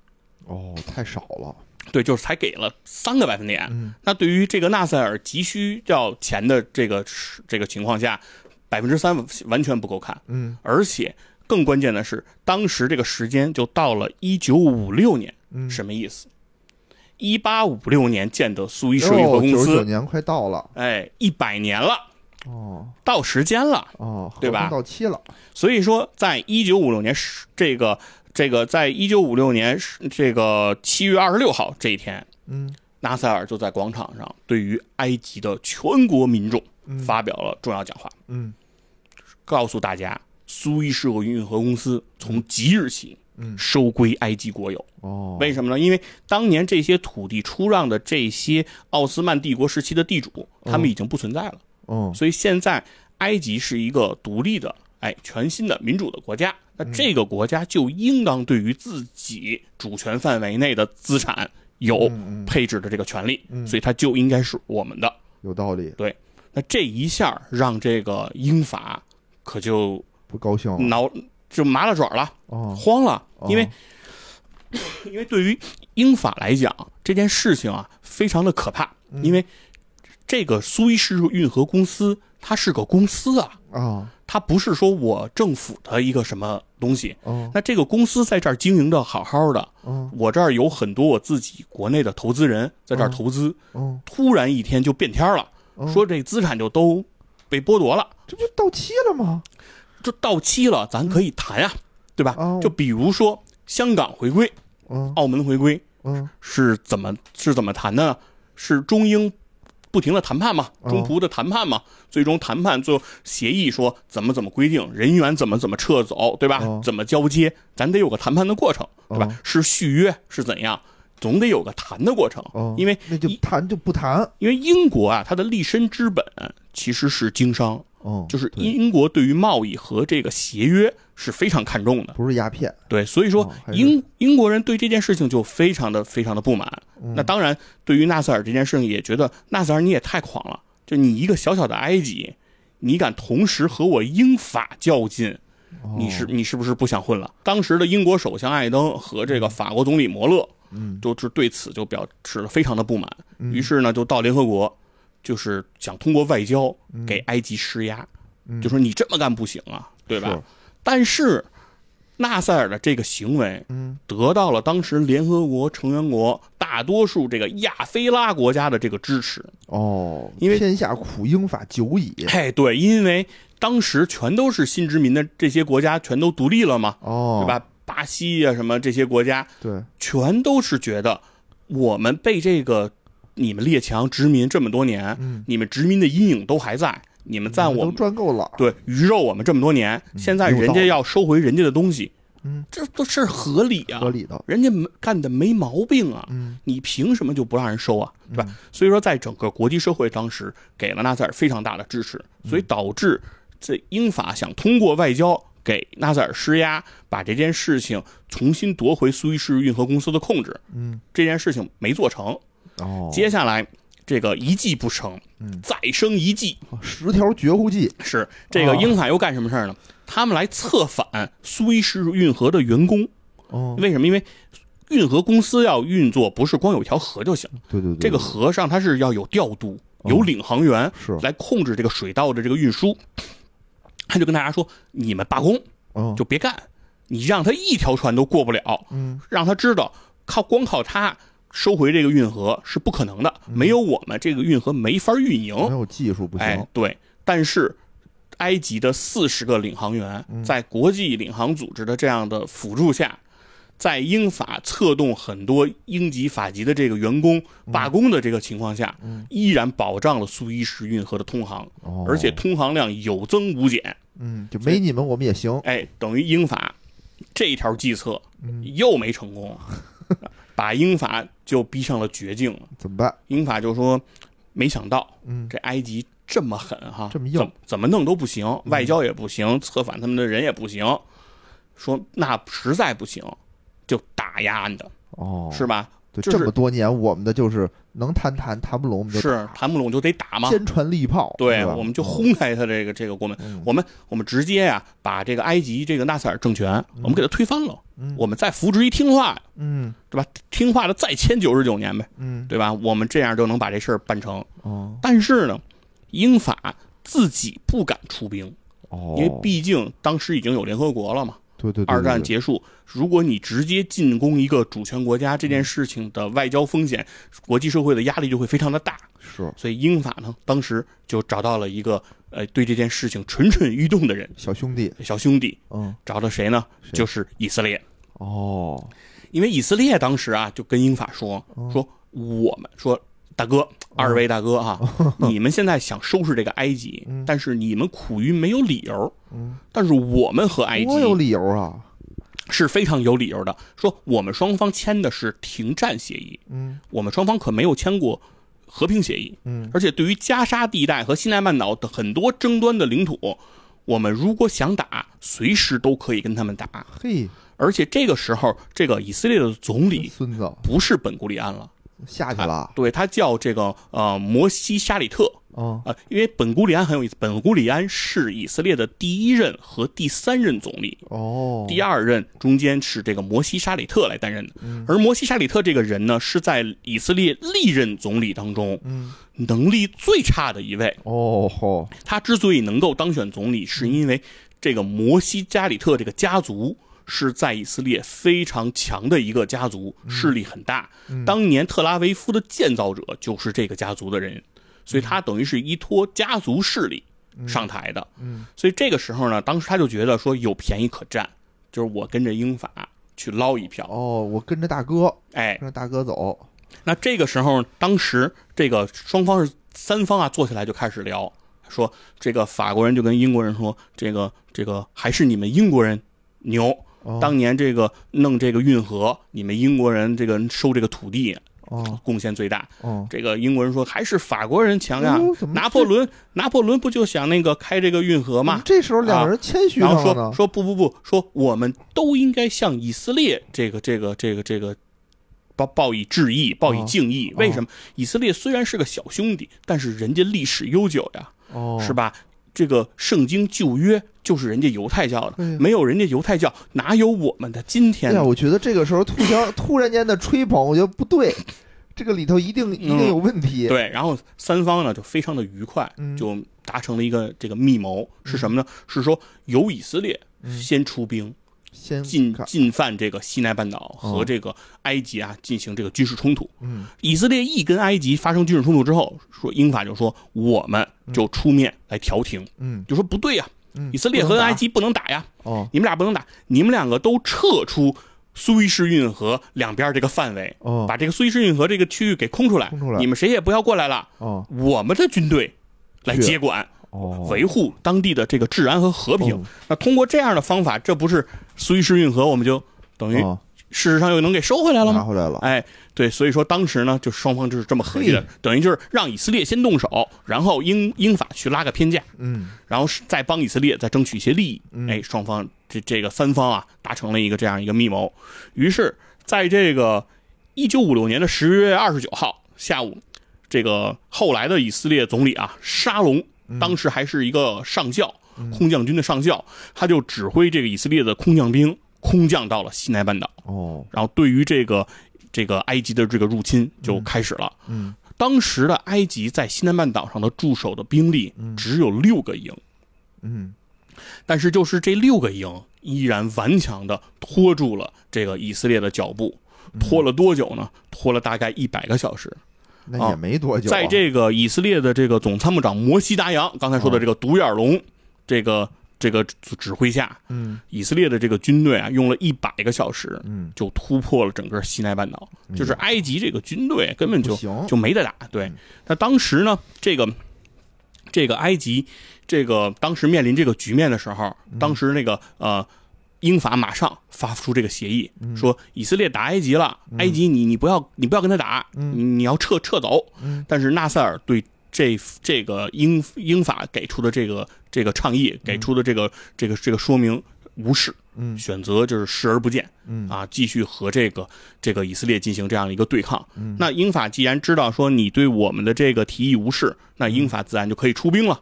哦，太少了。对，就是才给了三个百分点。嗯那对于这个纳赛尔急需要钱的这个这个情况下，百分之三完全不够看。嗯而且更关键的是，当时这个时间就到了一九五六年，嗯，什么意思？一八五六年建的苏伊士运河公司，年快到了。哎，一百年了，哦到时间了。哦，对吧到期了。所以说，在一九五六年十这个这个，在一九五六年是这个七月二十六号这一天，嗯纳赛尔就在广场上对于埃及的全国民众嗯发表了重要讲话，嗯告诉大家，苏伊士运河公司从即日起嗯收归埃及国有。哦，为什么呢？因为当年这些土地出让的这些奥斯曼帝国时期的地主，他们已经不存在了，哦所以现在埃及是一个独立的、哎全新的民主的国家。那这个国家就应当对于自己主权范围内的资产有配置的这个权利，嗯所以它就应该是我们的。有道理，对那这一下让这个英法可就不高兴了。挠就麻了爪了，哦，慌了，哦。因为因为对于英法来讲，这件事情啊非常的可怕，嗯。因为这个苏伊士运河公司它是个公司啊，啊它不是说我政府的一个什么东西。哦。那这个公司在这儿经营的好好的，哦。我这儿有很多我自己国内的投资人在这儿嗯投资，哦，突然一天就变天了，哦。说这资产就都被剥夺了。这不到期了吗？这到期了，咱可以谈呀、对吧？哦。就比如说香港回归、嗯。澳门回归嗯。是怎么是怎么谈的呢？是中英不停的谈判嘛，哦。中葡的谈判嘛，最终谈判最后协议说怎么怎么规定，人员怎么怎么撤走，对吧？哦。怎么交接，咱得有个谈判的过程，对吧？哦是续约是怎样，总得有个谈的过程，哦，因为那就一谈就不谈，因为英国啊，它的立身之本其实是经商，嗯，就是英国对于贸易和这个协约是非常看重的。不是鸦片，对，所以说哦英英国人对这件事情就非常的非常的不满。嗯。那当然，对于纳赛尔这件事情，也觉得纳赛尔你也太狂了，就你一个小小的埃及，你敢同时和我英法较劲，你是哦你是不是不想混了？当时的英国首相艾登和这个法国总理摩勒，嗯。就是对此就表示了非常的不满，嗯。于是呢，就到联合国，就是想通过外交给埃及施压，嗯就说你这么干不行啊，对吧？是但是纳赛尔的这个行为嗯得到了当时联合国成员国大多数这个亚非拉国家的这个支持。哦，因为天下苦英法久矣，哎，对，因为当时全都是新殖民的这些国家全都独立了嘛，哦，对？吧？巴西啊，什么这些国家，对，全都是觉得我们被这个你们列强殖民这么多年，嗯，你们殖民的阴影都还在，你们在我都们赚够了，对鱼肉我们这么多年，现在人家要收回人家的东西，嗯，这都是合理啊，合理的，人家没干的没毛病啊，嗯。你凭什么就不让人收啊？对吧？所以说，在整个国际社会当时给了纳赛尔非常大的支持，所以导致这英法想通过外交给纳赛尔施压，把这件事情重新夺回苏伊士运河公司的控制。嗯，这件事情没做成，哦，接下来这个一计不成，嗯。再生一计，十条绝户计，是这个哦。英法又干什么事儿呢？他们来策反苏伊士运河的员工，哦，为什么？因为运河公司要运作，不是光有一条河就行。对对对，这个河上它是要有调度、有领航员是，来控制这个水道的这个运输。他就跟大家说：“你们罢工嗯，就别干，你让他一条船都过不了，嗯。让他知道靠光靠他收回这个运河是不可能的，没有我们这个运河没法运营。没有技术不哎行，，对，但是埃及的四十个领航员嗯。在国际领航组织的这样的辅助下，在英法策动很多英籍、法籍的这个员工罢工的这个情况下，依然保障了苏伊士运河的通航，哦，而且通航量有增无减。嗯，就没你们我们也行，哎，等于英法这一条计策嗯。又没成功，把英法就逼上了绝境了。怎么办？英法就说：“没想到，嗯这埃及这么狠哈，这么怎怎么弄都不行，外交也不行，策反他们的人也不行。说那实在不行，就打压你的，哦，是吧？对，就是这么多年，我们的就是能谈谈，谈不拢我们就是谈不拢就得打嘛。坚船利炮，对，我们就嗯轰开他这个这个国门，嗯我们我们直接呀、把这个埃及这个纳赛尔政权，我们给他推翻了，嗯我们再扶植一听话，嗯对吧？听话的再签九十九年呗，嗯对吧？我们这样就能把这事儿办成。哦但是呢，英法自己不敢出兵，哦，因为毕竟当时已经有联合国了嘛。对对对，二战结束，如果你直接进攻一个主权国家，这件事情的外交风险，国际社会的压力就会非常的大。是。所以英法呢，当时就找到了一个呃对这件事情蠢蠢欲动的人，小兄弟，小兄弟，嗯。找到谁呢？谁？就是以色列。哦。因为以色列当时啊，就跟英法说说我们说大哥，二位大哥啊，(laughs) 你们现在想收拾这个埃及，但是你们苦于没有理由。嗯，但是我们和埃及多有理由啊，是非常有理由的，说我们双方签的是停战协议，嗯我们双方可没有签过和平协议。嗯而且对于加沙地带和西奈半岛的很多争端的领土，我们如果想打，随时都可以跟他们打。嘿，而且这个时候，这个以色列的总理孙子不是本古里安了，下去了，对他叫这个呃摩西沙里特。哦呃，因为本古里安很有意思，本古里安是以色列的第一任和第三任总理，哦，第二任中间是这个摩西沙里特来担任的。而摩西沙里特这个人呢，是在以色列历任总理当中嗯能力最差的一位。哦吼，他之所以能够当选总理，是因为这个摩西加里特这个家族是在以色列非常强的一个家族，势力很大。当年特拉维夫的建造者就是这个家族的人，所以他等于是依托家族势力上台的。嗯所以这个时候呢，当时他就觉得说有便宜可占，就是我跟着英法去捞一票。哦，我跟着大哥，哎，跟着大哥走。那这个时候，当时这个双方是三方啊，坐下来就开始聊，说这个法国人就跟英国人说，这个这个还是你们英国人牛。哦当年这个弄这个运河，你们英国人这个收这个土地哦贡献最大。哦，这个英国人说还是法国人强呀拿破仑，拿破仑不就想那个开这个运河吗？这时候两个人谦虚然后说。说不不不，说我们都应该向以色列这个这个这个这个报报以致意，报以敬意。哦为什么？以色列虽然是个小兄弟，但是人家历史悠久呀，哦，是？吧？这个圣经旧约就是人家犹太教的，没有人家犹太教，哪有我们的今天对？我觉得这个时候突然突然间的吹捧，我觉得不对，(laughs) 这个里头一定一定有问题。对，然后三方呢就非常的愉快，嗯。就达成了一个这个密谋，是什么呢？是说由以色列嗯。先出兵，先，进进犯这个西奈半岛和哦这个埃及啊进行这个军事冲突。嗯。以色列一跟埃及发生军事冲突之后，说英法就说我们就出面来调停，嗯。就说不对呀、嗯，以色列和埃及不能打呀，哦你们俩不能打，你们两个都撤出苏伊士运河两边这个范围，哦把这个苏伊士运河这个区域给空出来，空出来你们谁也不要过来了，哦我们的军队来接管。哦，维护当地的这个治安和和平。哦那通过这样的方法，这不是苏伊士运河，我们就等于哦事实上又能给收回来了吗？拿回来了。哎，对，所以说当时呢，就是双方就是这么合计的，等于就是让以色列先动手，然后英英法去拉个偏架，嗯然后是再帮以色列再争取一些利益。嗯哎，双方这这个三方啊达成了一个这样一个密谋。于是，在这个一九五六年的十月二十九号下午，这个后来的以色列总理啊沙龙，当时还是一个上校，空降军的上校，他就指挥这个以色列的空降兵空降到了西奈半岛，哦。然后对于这个这个埃及的这个入侵就开始了。嗯。当时的埃及在西南半岛上的驻守的兵力只有六个营，嗯。但是就是这六个营依然顽强的拖住了这个以色列的脚步，拖了多久呢？拖了大概一百个小时。那也没多久啊。在这个以色列的这个总参谋长摩西达扬刚才说的这个独眼龙，这个这个指挥下，嗯以色列的这个军队啊，用了一百个小时嗯就突破了整个西奈半岛，就是埃及这个军队根本就就没得打。对，那当时呢，这个这个埃及这个当时面临这个局面的时候，当时那个呃。英法马上发出这个协议，说以色列打埃及了，埃及你你不要你不要跟他打，你你要撤撤走。嗯但是纳赛尔对这这个英英法给出的这个这个倡议，给出的这个这个这个说明无视，嗯选择就是视而不见，嗯啊，继续和这个这个以色列进行这样的一个对抗。嗯那英法既然知道说你对我们的这个提议无视，那英法自然就可以出兵了。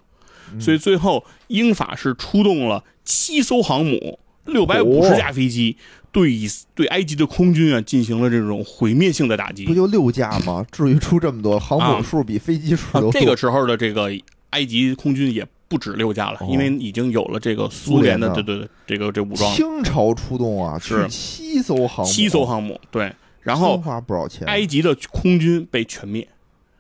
嗯所以最后英法是出动了七艘航母、六百五十架飞机，对以对埃及的空军啊进行了这种毁灭性的打击不。就六架吗？至于出这么多？航母数比飞机数。这个时候的这个埃及空军也不止六架了，哦。因为已经有了这个苏联的对对对这个这武装。清朝出动啊，是。七艘航母，七艘航母，对，然后花不少钱。埃及的空军被全灭，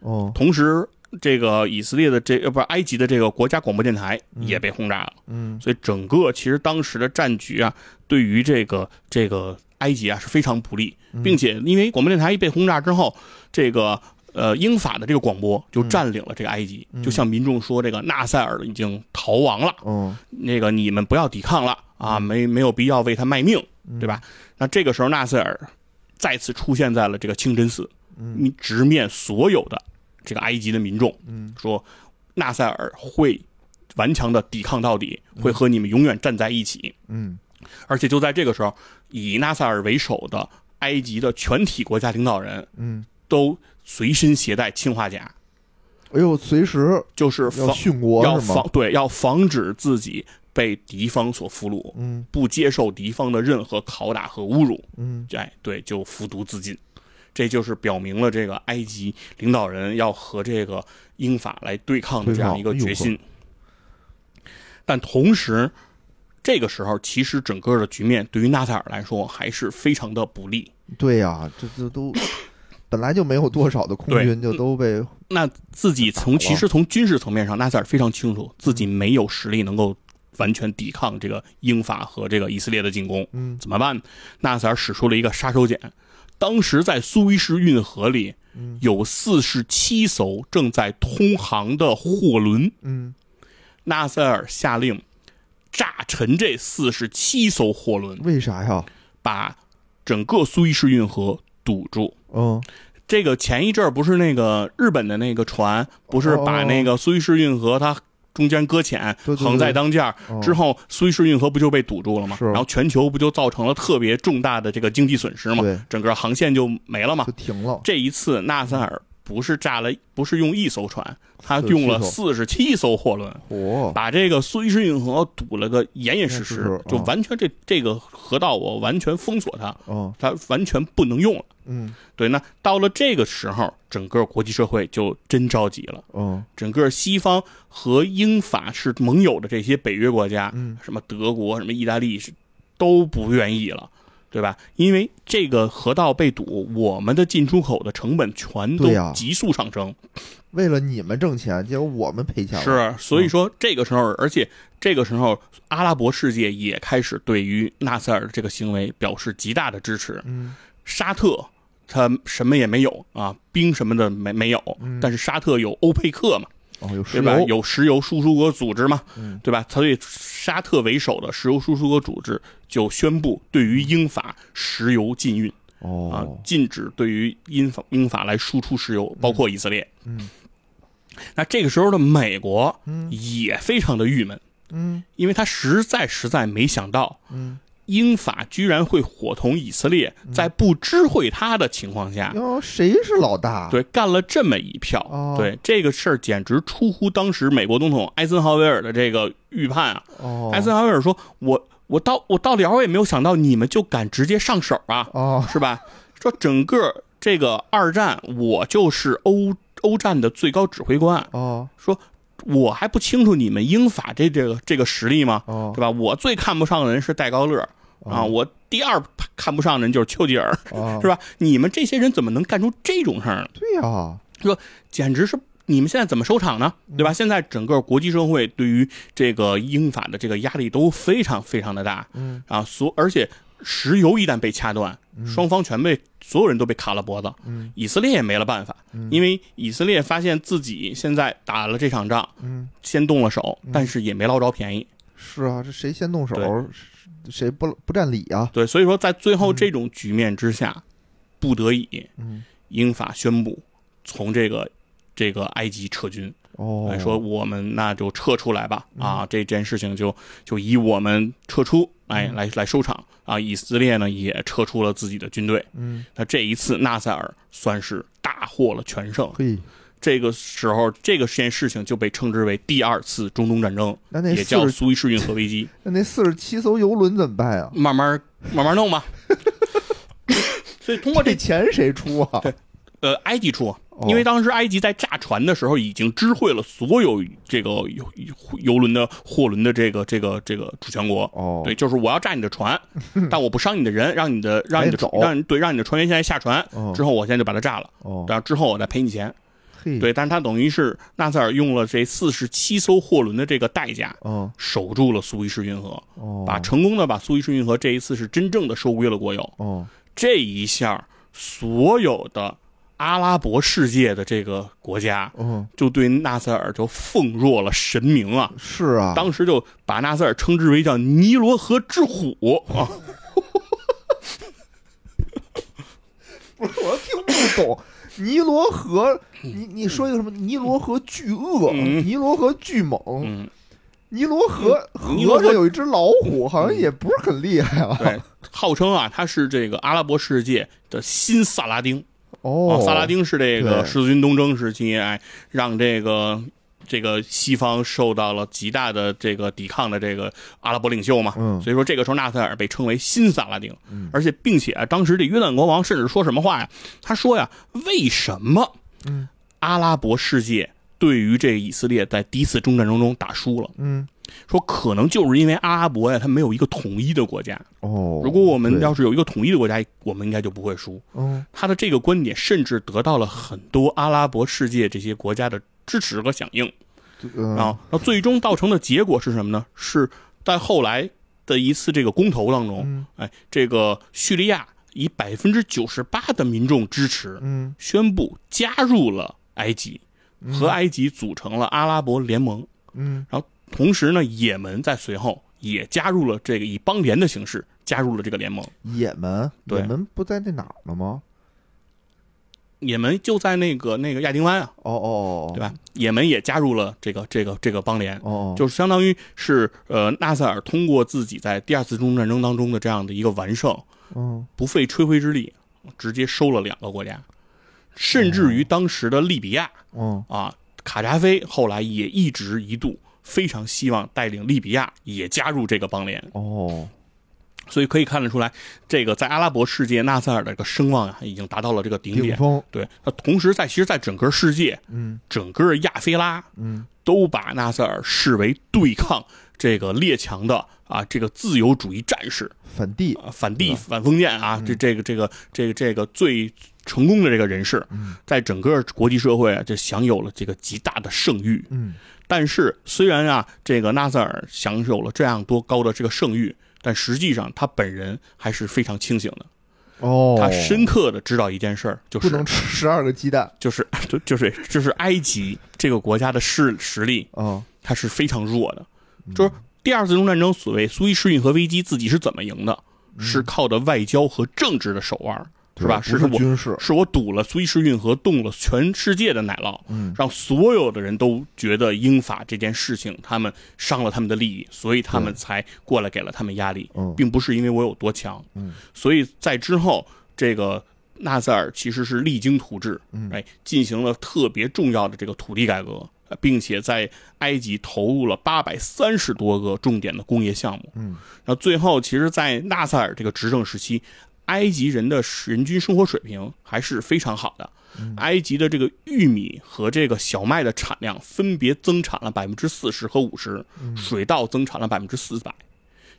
哦，同时这个以色列的这呃不是埃及的这个国家广播电台也被轰炸了，嗯。所以整个其实当时的战局啊，对于这个这个埃及啊是非常不利，嗯。并且因为广播电台一被轰炸之后，这个。呃，英法的这个广播就占领了这个埃及，嗯就向民众说，这个纳赛尔已经逃亡了，嗯那个你们不要抵抗了啊，没没有必要为他卖命，嗯。对吧？那这个时候纳赛尔再次出现在了这个清真寺，嗯。你直面所有的这个埃及的民众，嗯。说纳赛尔会顽强的抵抗到底，会和你们永远站在一起。嗯。而且就在这个时候，以纳赛尔为首的埃及的全体国家领导人嗯，都随身携带氰化钾，哎呦，随时就是要防殉国要防？对要防止自己被敌方所俘虏，嗯不接受敌方的任何拷打和侮辱。嗯哎，对，就服毒自尽。这就是表明了这个埃及领导人要和这个英法来对抗的这样一个决心。但同时，这个时候其实整个的局面对于纳赛尔来说还是非常的不利。对呀，这这都本来就没有多少的空军，就都被那自己从其实从军事层面上，纳赛尔非常清楚自己没有实力能够完全抵抗这个英法和这个以色列的进攻。嗯怎么办？纳赛尔使出了一个杀手锏，当时在苏伊士运河里嗯有四十七艘正在通航的货轮，嗯纳赛尔下令炸沉这四十七艘货轮，为啥呀？把整个苏伊士运河堵住。嗯这个前一阵儿不是那个日本的那个船，不是把那个苏伊士运河它中间搁浅，对对对横在当间儿哦之后，苏伊士运河不就被堵住了吗？是然后全球不就造成了特别重大的这个经济损失吗对？整个航线就没了吗就？停了。这一次纳赛尔不是炸了，不是用一艘船，他用了四十七艘货轮，嚯！把这个苏伊士运河堵了个严严实实严实实，就啊完全这这个河道我完全封锁它，嗯它完全不能用了。嗯对，那到了这个时候，整个国际社会就真着急了。嗯整个西方和英法是盟友的这些北约国家，嗯什么德国、什么意大利是都不愿意了，对吧？因为这个河道被堵，我们的进出口的成本全都急速上升。为了你们挣钱，结果我们赔钱了。是，所以说这个时候，而且这个时候，阿拉伯世界也开始对于纳赛尔的这个行为表示极大的支持。嗯沙特他什么也没有啊，兵什么的没没有，嗯但是沙特有欧佩克嘛，哦，有石对吧？油。有石油输出国组织嘛，嗯对吧？他对沙特为首的石油输出国组织就宣布对于英法石油禁运啊哦，，禁止对于英法英法来输出石油，包括以色列。嗯那这个时候的美国嗯也非常的郁闷，嗯因为他实在实在没想到嗯，英法居然会伙同以色列，在不知会他的情况下，哟，谁是老大？，对干了这么一票。哦对这个事儿简直出乎当时美国总统艾森豪威尔的这个预判啊！哦，艾森豪威尔说：“我我到我到了我也没有想到你们就敢直接上手啊，哦，是吧？说整个这个二战，我就是欧欧战的最高指挥官，哦说我还不清楚你们英法这这个这个实力吗？哦对吧？我最看不上的人是戴高乐啊，我第二看不上的人就是丘吉尔，哦，(laughs) 是吧？你们这些人怎么能干出这种事儿呢？对呀，简直是你们现在怎么收场呢？对吧？现在整个国际社会对于这个英法的这个压力都非常非常的大嗯啊，所而且石油一旦被掐断，双方全被所有人都被卡了脖子，嗯。以色列也没了办法，因为以色列发现自己现在打了这场仗，嗯，先动了手，但是也没捞着便宜。是啊，这谁先动手，谁不不占理啊？对，所以说在最后这种局面之下，不得已，嗯，英法宣布从这个这个埃及撤军。哦，哎，说我们那就撤出来吧，啊，这件事情就就以我们撤出，哎，来来收场啊。以色列呢也撤出了自己的军队，嗯，那这一次纳赛尔算是大获了全胜。嘿，这个时候，这个件事情就被称之为第二次中东战争，那那也叫苏伊士运河危机。(laughs) 那那四十七艘游轮怎么办呀？慢慢慢慢弄吧。(laughs) 所以通过这这钱谁出啊？对呃埃及出，哦因为当时埃及在炸船的时候已经知会了所有这个游游轮的货轮的这个这个这个主权国。哦，对，就是我要炸你的船，(laughs) 但我不伤你的人，让你的让你的让你对让你的船员现在下船哦之后，我现在就把它炸了，哦，然后之后我再赔你钱。嘿，对，但是他等于是纳赛尔用了这四十七艘货轮的这个代价，哦守住了苏伊士运河，哦，把成功的把苏伊士运河这一次是真正的收归了国有。哦这一下，所有的阿拉伯世界的这个国家嗯，就对纳赛尔就奉若了神明啊！是啊，当时就把纳赛尔称之为叫尼罗河之虎啊！(laughs) 不是我听不懂。尼罗河，你你说一个什么？尼罗河巨鳄，嗯尼罗河巨蟒，嗯，尼罗河河河上有一只老虎，好像也不是很厉害啊。对，号称啊，他是这个阿拉伯世界的新萨拉丁。哦啊，，萨拉丁是这个十字军东征时期，哎，让这个这个西方受到了极大的这个抵抗的这个阿拉伯领袖嘛。嗯所以说这个时候纳赛尔被称为新萨拉丁，嗯而且并且啊当时这约旦国王甚至说什么话呀？他说呀，为什么嗯阿拉伯世界对于这以色列在第一次中战争中打输了？嗯说可能就是因为阿拉伯呀，它没有一个统一的国家。哦，如果我们要是有一个统一的国家，我们应该就不会输。嗯他的这个观点甚至得到了很多阿拉伯世界这些国家的支持和响应嗯啊。那最终造成的结果是什么呢？是在后来的一次这个公投当中，嗯哎，这个叙利亚以百分之九十八的民众支持，嗯宣布加入了埃及，嗯和埃及组成了阿拉伯联盟。嗯同时呢，也门在随后也加入了这个以邦联的形式加入了这个联盟。也门，对也门不在那哪儿了吗？也门就在那个那个亚丁湾啊，哦哦哦，对吧？也门也加入了这个这个这个邦联。哦？哦，就是相当于是呃，纳赛尔通过自己在第二次中东战争当中的这样的一个完胜，嗯不费吹灰之力，直接收了两个国家，甚至于当时的利比亚嗯啊，卡扎菲后来也一直一度非常希望带领利比亚也加入这个邦联，哦，所以可以看得出来，这个在阿拉伯世界纳赛尔的这个声望啊，已经达到了这个顶点。顶，对，那同时在其实，在整个世界，嗯。整个亚非拉嗯。都把纳赛尔视为对抗这个列强的啊这个自由主义战士反帝，啊反帝反封建啊这这个这个这个这个最成功的这个人士，嗯。在整个国际社会啊就享有了这个极大的盛誉。嗯但是虽然啊这个纳赛尔享有了这样多高的这个盛誉，但实际上他本人还是非常清醒的，哦，他深刻的知道一件事儿，就是不能吃十二个鸡蛋。(laughs) 就是就就是就是埃及这个国家的势实力啊，它是非常弱的。嗯。就是第二次中东战争，所谓苏伊士运河危机自己是怎么赢的？是靠的外交和政治的手腕儿，是吧？是我军事，是我堵了苏伊士运河，动了全世界的奶酪，嗯让所有的人都觉得英法这件事情他们伤了他们的利益，所以他们才过来给了他们压力，嗯并不是因为我有多强。嗯所以在之后，这个纳赛尔其实是励精图治，嗯哎，进行了特别重要的这个土地改革，呃并且在埃及投入了八百三十多个重点的工业项目。嗯然后最后，其实，在纳赛尔这个执政时期，埃及人的人均生活水平还是非常好的。埃及的这个玉米和这个小麦的产量分别增产了百分之四十和五十，水稻增产了百分之四百。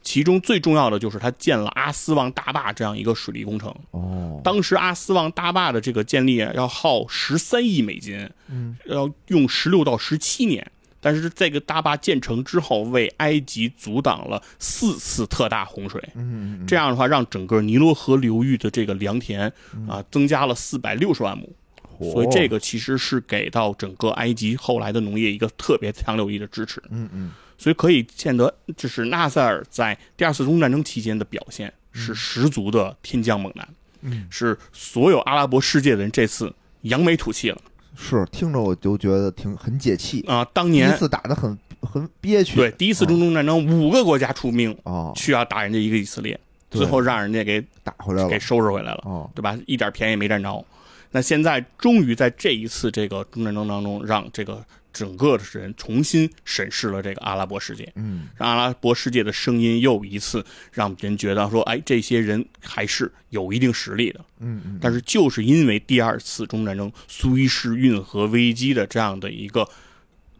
其中最重要的就是他建了阿斯旺大坝这样一个水利工程。哦，当时阿斯旺大坝的这个建立啊要耗十三亿美金，嗯，要用十六到十七年。但是这个大坝建成之后，为埃及阻挡了四次特大洪水。嗯嗯这样的话，让整个尼罗河流域的这个良田啊增加了四百六十万亩。嗯，所以这个，个其实是给到整个埃及后来的农业一个特别强有力的支持。嗯嗯。所以可以见得，就是纳赛尔在第二次中东战争期间的表现是十足的天降猛男，嗯，是所有阿拉伯世界的人这次扬眉吐气了是听着我就觉得挺很解气，啊！当第一年次打的很很憋屈，对第一次中东战争，五个国家出兵啊，去要打人家一个以色列，最后让人家给打回来了给，收拾回来了，哦，对吧？一点便宜没占着。那现在终于在这一次这个中东战争当中，让这个整个的人重新审视了这个阿拉伯世界。嗯让阿拉伯世界的声音又一次让人觉得说，哎，这些人还是有一定实力的。嗯嗯，但是就是因为第二次中东战争苏伊士运河危机的这样的一个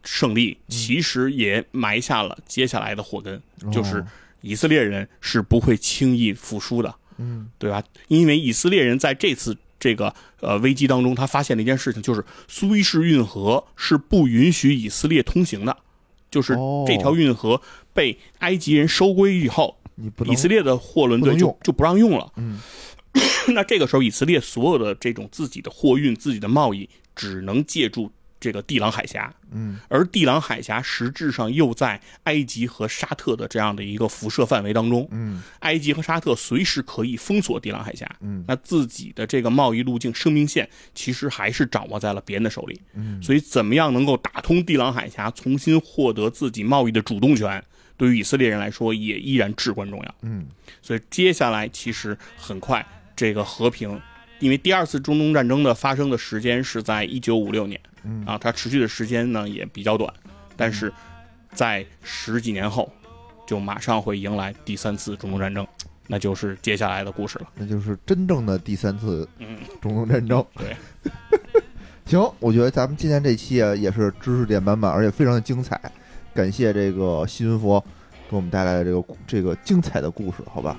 胜利，其实也埋下了接下来的祸根，就是哦以色列人是不会轻易服输的，嗯对吧？因为以色列人在这次。这个呃危机当中，他发现了一件事情，就是苏伊士运河是不允许以色列通行的，就是哦。这条运河被埃及人收归以后，以色列的货轮队就不就不让用了。嗯。(coughs) 那这个时候，以色列所有的这种自己的货运、自己的贸易，只能借助这个地朗海峡，嗯而地朗海峡实质上又在埃及和沙特的这样的一个辐射范围当中。嗯埃及和沙特随时可以封锁地朗海峡，嗯那自己的这个贸易路径、生命线，其实还是掌握在了别人的手里。嗯所以，怎么样能够打通地朗海峡，重新获得自己贸易的主动权，对于以色列人来说也依然至关重要。嗯所以，接下来其实很快这个和平，因为第二次中东战争的发生的时间是在一九五六年嗯啊，它持续的时间呢也比较短，但是在十几年后，就马上会迎来第三次中东战争，那就是接下来的故事了。那就是真正的第三次嗯，中东战争。对，(laughs) 行，我觉得咱们今天这期啊也是知识点满满，而且非常的精彩。感谢这个西云佛给我们带来的这个这个精彩的故事，好吧？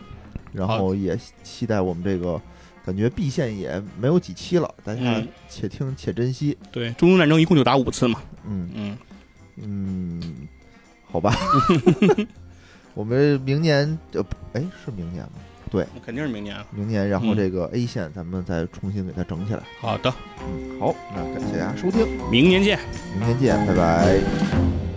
然后也期待我们这个，感觉 B 线也没有几期了，大家嗯且听且珍惜。对，中东战争一共就打五次嘛。嗯嗯，嗯，好吧。(laughs) 我们明年呃，不哎，是明年吗？对，肯定是明年了。明年，然后嗯这个 A 线咱们再重新给它整起来。好的，嗯，好，那感谢大家收听，明年见。明天见，拜拜。